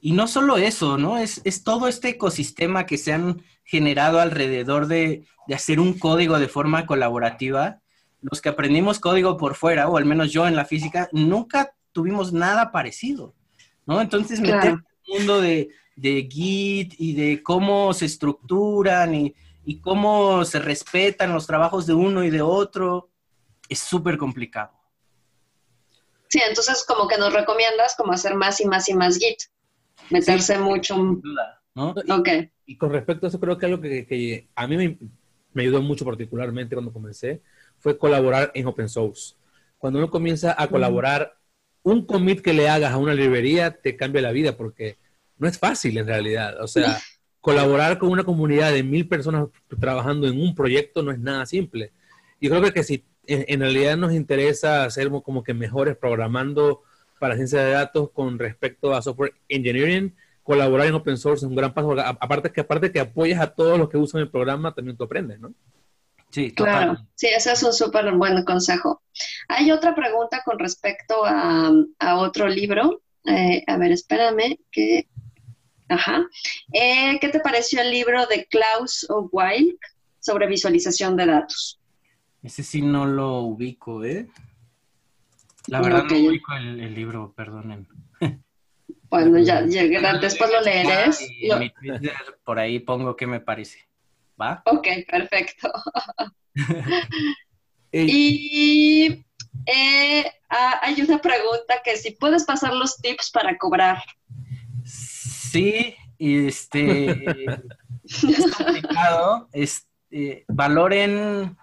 Y, no solo eso, ¿no? Es, es, todo este ecosistema que se han generado alrededor de, de hacer un código de forma colaborativa los que aprendimos código por fuera, o al menos yo en la física, nunca tuvimos nada parecido, ¿no? Entonces, meter el mundo de, Git y de cómo se estructuran y, cómo se respetan los trabajos de uno y de otro, es súper complicado. Sí, entonces como que nos recomiendas como hacer más y más y más Git, meterse mucho. ¿no? Y, y, con respecto a eso, creo que algo que, que a mí me, me ayudó mucho particularmente cuando comencé, fue colaborar en open source. Cuando uno comienza a colaborar, un commit que le hagas a una librería te cambia la vida porque no es fácil en realidad. O sea, colaborar con una comunidad de mil personas trabajando en un proyecto no es nada simple. Y creo que, si en, realidad nos interesa ser como que mejores programando para ciencia de datos con respecto a software engineering, colaborar en open source es un gran paso. Aparte que aparte que apoyas a todos los que usan el programa, también tú aprendes, ¿no? Sí, claro. Sí, ese es un súper buen consejo. Hay otra pregunta con respecto a, otro libro. Eh, a ver, espérame, que... Ajá. Eh, ¿Qué te pareció el libro de Klaus Wild sobre visualización de datos? Ese sí no lo ubico, ¿eh? La verdad no, ubico el, libro, perdonen. Bueno, ya, ya después lo leerás. por ahí pongo qué me parece. ¿Va? Ok, perfecto. y eh, hay una pregunta que si puedes pasar los tips para cobrar. Sí, este es complicado. Eh, valoren,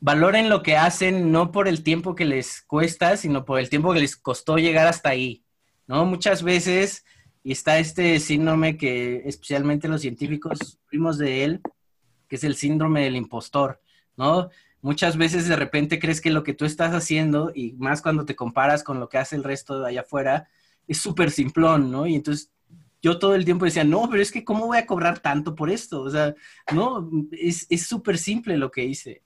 valoren lo que hacen no por el tiempo que les cuesta, sino por el tiempo que les costó llegar hasta ahí. ¿no? Muchas veces, y está este síndrome que especialmente los científicos sufrimos de él, que es el síndrome del impostor, ¿no? Muchas veces de repente crees que lo que tú estás haciendo, y más cuando te comparas con lo que hace el resto de allá afuera, es súper simplón, ¿no? Y entonces yo todo el tiempo decía, no, pero es que ¿cómo voy a cobrar tanto por esto? O sea, no, es súper simple lo que hice.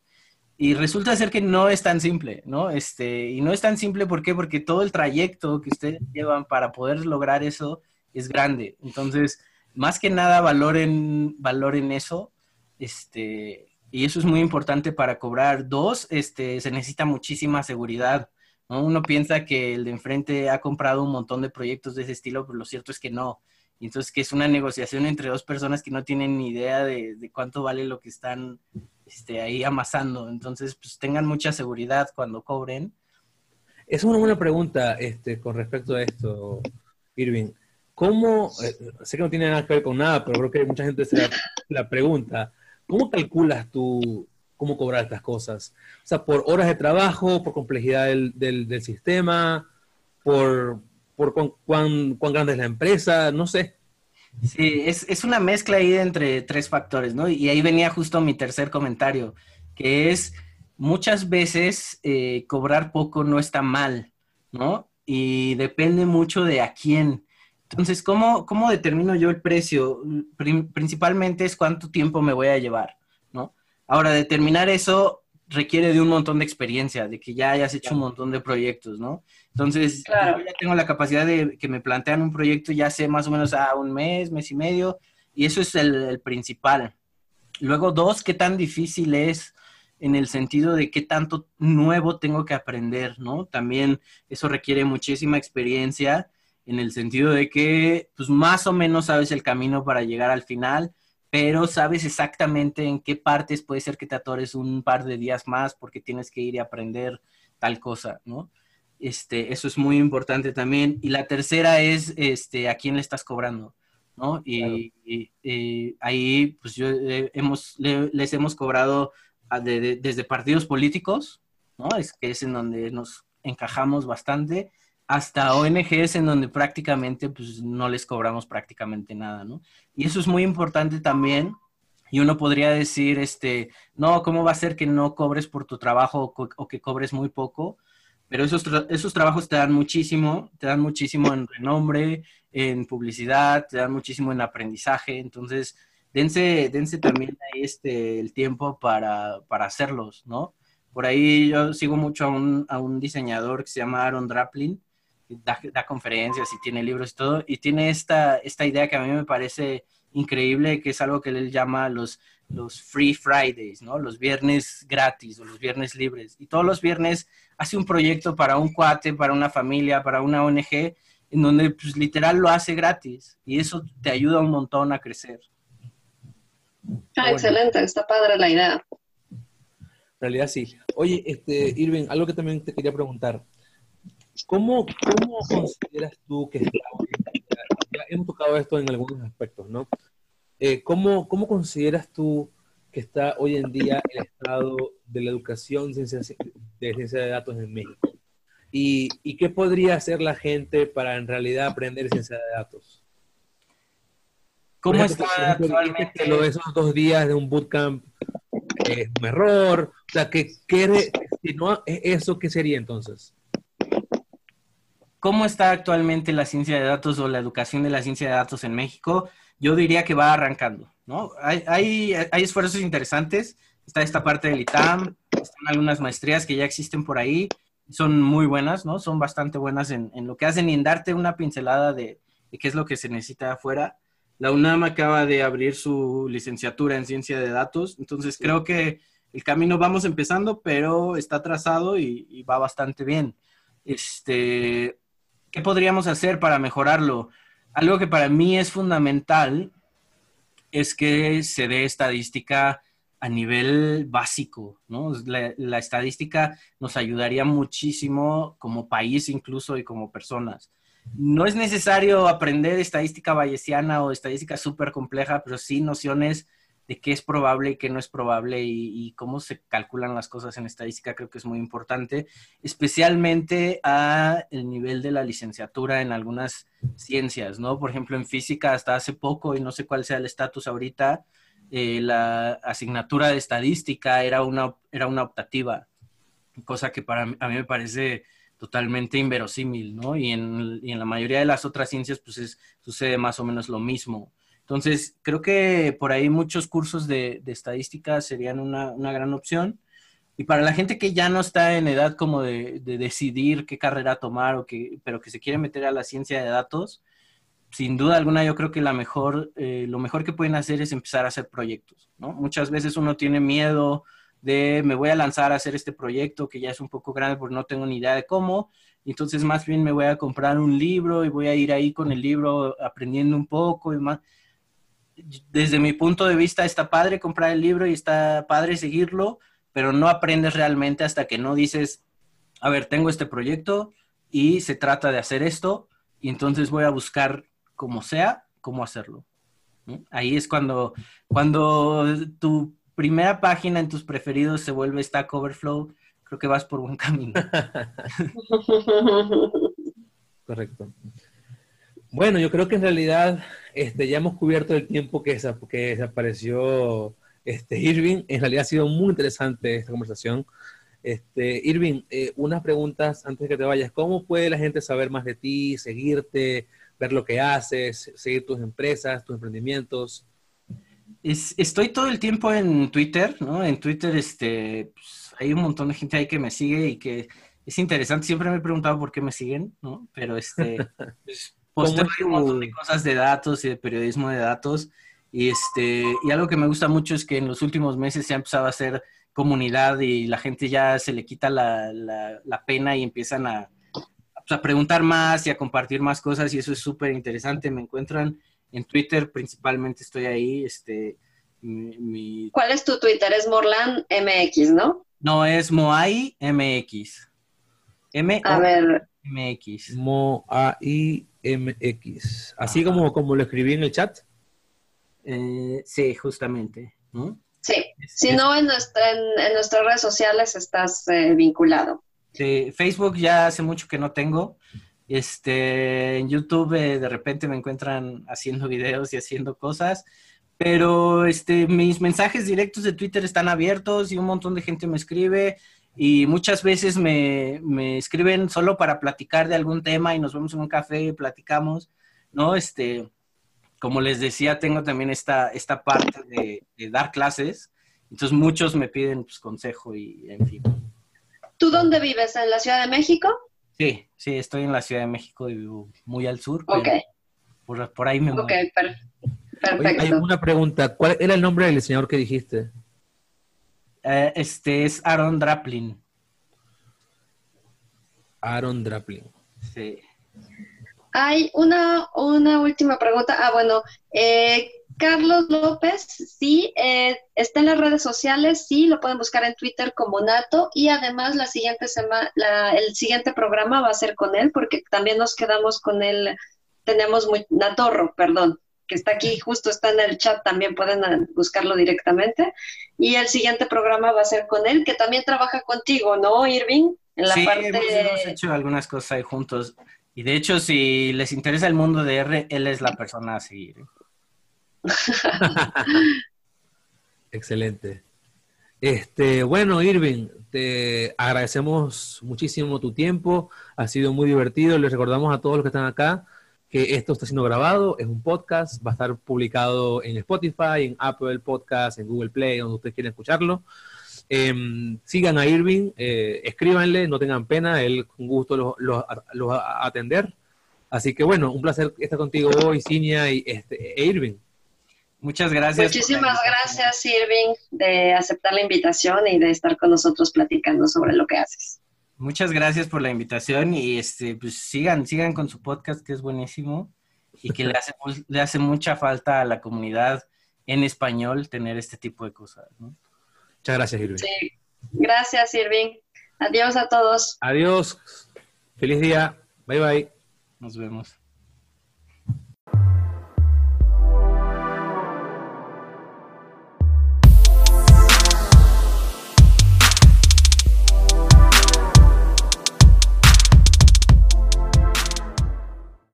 Y resulta ser que no es tan simple, ¿no? Este, y no es tan simple, ¿por qué? Porque todo el trayecto que ustedes llevan para poder lograr eso es grande. Entonces, más que nada, valoren, valoren eso este, y eso es muy importante para cobrar. Dos, este, se necesita muchísima seguridad. Uno piensa que el de enfrente ha comprado un montón de proyectos de ese estilo, pero lo cierto es que no. Entonces que es una negociación entre dos personas que no tienen ni idea de, cuánto vale lo que están este, ahí amasando. Entonces, pues tengan mucha seguridad cuando cobren. Es una buena pregunta este, con respecto a esto, Irving. ¿Cómo, eh, sé que no tiene nada que ver con nada, pero creo que mucha gente se la, pregunta, ¿cómo calculas tú cómo cobrar estas cosas? O sea, por horas de trabajo, por complejidad del, del sistema, por, por cuán, cuán, grande es la empresa, no sé. Sí, es, es, una mezcla ahí entre tres factores, ¿no? Y ahí venía justo mi tercer comentario, que es muchas veces eh, cobrar poco no está mal, ¿no? Y depende mucho de a quién. Entonces, ¿cómo, cómo determino yo el precio? principalmente es cuánto tiempo me voy a llevar, ¿no? Ahora, determinar eso requiere de un montón de experiencia, de que ya hayas hecho un montón de proyectos, ¿no? Entonces, yo ya tengo la capacidad de que me plantean un proyecto, ya sé más o menos a un mes, mes y medio, y eso es el, principal. Luego, dos, qué tan difícil es en el sentido de qué tanto nuevo tengo que aprender, ¿no? También eso requiere muchísima experiencia en el sentido de que, pues, más o menos sabes el camino para llegar al final, pero sabes exactamente en qué partes puede ser que te atores un par de días más porque tienes que ir y aprender tal cosa, ¿no? Este, eso es muy importante también. Y la tercera es este, a quién le estás cobrando, ¿no? Y, ahí, pues yo eh, hemos, les hemos cobrado desde partidos políticos, ¿no? Es que es en donde nos encajamos bastante hasta ONGs en donde prácticamente pues no les cobramos prácticamente nada, ¿no? Y eso es muy importante también. Y uno podría decir, este, no, ¿cómo va a ser que no cobres por tu trabajo o, que cobres muy poco? Pero esos, esos trabajos te dan muchísimo, te dan muchísimo en renombre, en publicidad, te dan muchísimo en aprendizaje. Entonces, dense, dense también ahí este, el tiempo para, para hacerlos, ¿no? Por ahí yo sigo mucho a un, a un diseñador que se llama Aaron Draplin, da, conferencias y tiene libros y todo, y tiene esta, esta idea que a mí me parece increíble, que es algo que él llama los, los Free Fridays, ¿no? Los viernes gratis o los viernes libres. Y todos los viernes hace un proyecto para un cuate, para una familia, para una ONG, en donde pues literal lo hace gratis. Y eso te ayuda un montón a crecer. Ah, excelente, está padre la idea. En realidad sí. Oye, este, Irving, algo que también te quería preguntar. ¿Cómo, ¿Cómo, consideras tú que está ya hemos tocado esto en algunos aspectos, ¿no? Eh, ¿cómo, ¿Cómo consideras tú que está hoy en día el estado de la educación de ciencia de, datos en México? ¿Y, ¿Y, qué podría hacer la gente para en realidad aprender ciencia de datos? ¿Cómo está actualmente? Lo de esos dos días de un bootcamp es un error. O sea, ¿qué, qué, si no es eso, ¿qué sería entonces? ¿Cómo está actualmente la ciencia de datos o la educación de la ciencia de datos en México? Yo diría que va arrancando, ¿no? Hay, hay, esfuerzos interesantes. Está esta parte del ITAM, están algunas maestrías que ya existen por ahí, son muy buenas, ¿no? Son bastante buenas en, lo que hacen y en darte una pincelada de, qué es lo que se necesita afuera. La UNAM acaba de abrir su licenciatura en ciencia de datos, entonces creo que el camino vamos empezando, pero está trazado y, y va bastante bien. Este, ¿Qué podríamos hacer para mejorarlo? Algo que para mí es fundamental es que se dé estadística a nivel básico, ¿no? La, estadística nos ayudaría muchísimo como país incluso y como personas. No es necesario aprender estadística bayesiana o estadística súper compleja, pero sí nociones de qué es probable y qué no es probable y, cómo se calculan las cosas en estadística creo que es muy importante, especialmente a el nivel de la licenciatura en algunas ciencias, ¿no? Por ejemplo, en física hasta hace poco, y no sé cuál sea el estatus ahorita, eh, la asignatura de estadística era una, era una optativa, cosa que para mí, a mí me parece totalmente inverosímil, ¿no? Y en, y en la mayoría de las otras ciencias, pues sucede más o menos lo mismo. Entonces, creo que por ahí muchos cursos de, estadística serían una, gran opción. Y para la gente que ya no está en edad como de, decidir qué carrera tomar, o que, pero que se quiere meter a la ciencia de datos, sin duda alguna yo creo que la mejor, eh, lo mejor que pueden hacer es empezar a hacer proyectos, ¿no? Muchas veces uno tiene miedo de me voy a lanzar a hacer este proyecto que ya es un poco grande porque no tengo ni idea de cómo, entonces más bien me voy a comprar un libro y voy a ir ahí con el libro aprendiendo un poco y más. Desde mi punto de vista está padre comprar el libro y está padre seguirlo, pero no aprendes realmente hasta que no dices, a ver, tengo este proyecto y se trata de hacer esto y entonces voy a buscar como sea, cómo hacerlo. Ahí es cuando, cuando tu primera página en tus preferidos se vuelve Stack Overflow, creo que vas por buen camino. Correcto. Bueno, yo creo que en realidad este, ya hemos cubierto el tiempo que, que desapareció este, Irving. En realidad ha sido muy interesante esta conversación. Este, Irving, eh, unas preguntas antes de que te vayas. ¿Cómo puede la gente saber más de ti, seguirte, ver lo que haces, seguir tus empresas, tus emprendimientos? estoy todo el tiempo en Twitter, ¿no? En Twitter este, pues, hay un montón de gente ahí que me sigue y que es interesante. Siempre me he preguntado por qué me siguen, ¿no? Pero este, pues, posteo un montón de cosas de datos y de periodismo de datos. Y, este, y algo que me gusta mucho es que en los últimos meses se ha empezado a hacer comunidad y la gente ya se le quita la, la pena y empiezan a, a preguntar más y a compartir más cosas y eso es súper interesante. Me encuentran en Twitter, principalmente estoy ahí. Este, mi, ¿Cuál es tu Twitter? Es Morlan MX, ¿no? No, es Moai MX. M a ver. MX. Moai MX. Así como, como lo escribí en el chat. Eh, sí, justamente. Sí, si no, en, nuestra, en, nuestras redes sociales estás eh, vinculado. Facebook ya hace mucho que no tengo. Este, en YouTube eh, de repente me encuentran haciendo videos y haciendo cosas, pero este, mis mensajes directos de Twitter están abiertos y un montón de gente me escribe y muchas veces me, me escriben solo para platicar de algún tema y nos vemos en un café y platicamos, ¿no? Este, como les decía, tengo también esta, esta parte de, dar clases, entonces muchos me piden pues, consejo y en fin. ¿Tú dónde vives? ¿En la Ciudad de México? Sí, sí, estoy en la Ciudad de México y vivo muy al sur. Ok. Por, ahí me Ok, perfecto. hay una pregunta. ¿Cuál era el nombre del diseñador que dijiste? Eh, este es Aaron Draplin. Aaron Draplin. Sí. Hay una, una última pregunta. Ah, bueno, eh, Carlos López, sí, eh, está en las redes sociales, sí, lo pueden buscar en Twitter como Nato y además la siguiente semana, el siguiente programa va a ser con él porque también nos quedamos con él, tenemos muy, Natorro, perdón, que está aquí, justo está en el chat, también pueden buscarlo directamente. Y el siguiente programa va a ser con él, que también trabaja contigo, ¿no, Irving? En la sí, parte... hemos, hecho algunas cosas ahí juntos. Y de hecho, si les interesa el mundo de R, él es la persona a seguir. ¿eh? Excelente. Este, bueno, Irving, te agradecemos muchísimo tu tiempo. Ha sido muy divertido. Les recordamos a todos los que están acá que esto está siendo grabado, es un podcast, va a estar publicado en Spotify, en Apple Podcast, en Google Play, donde ustedes quieran escucharlo. Em, sigan a Irving, eh, escríbanle, no tengan pena, él con gusto los, los, va a atender. Así que bueno, un placer estar contigo hoy, Cinia y este, e Irving. Muchas gracias. Muchísimas gracias, Irving, de aceptar la invitación y de estar con nosotros platicando sobre lo que haces. Muchas gracias por la invitación y este, pues sigan, sigan con su podcast que es buenísimo y que le hace, le hace mucha falta a la comunidad en español tener este tipo de cosas. Muchas gracias, Irving. Sí, gracias, Irving. Adiós a todos. Adiós. Feliz día. Bye bye. Nos vemos.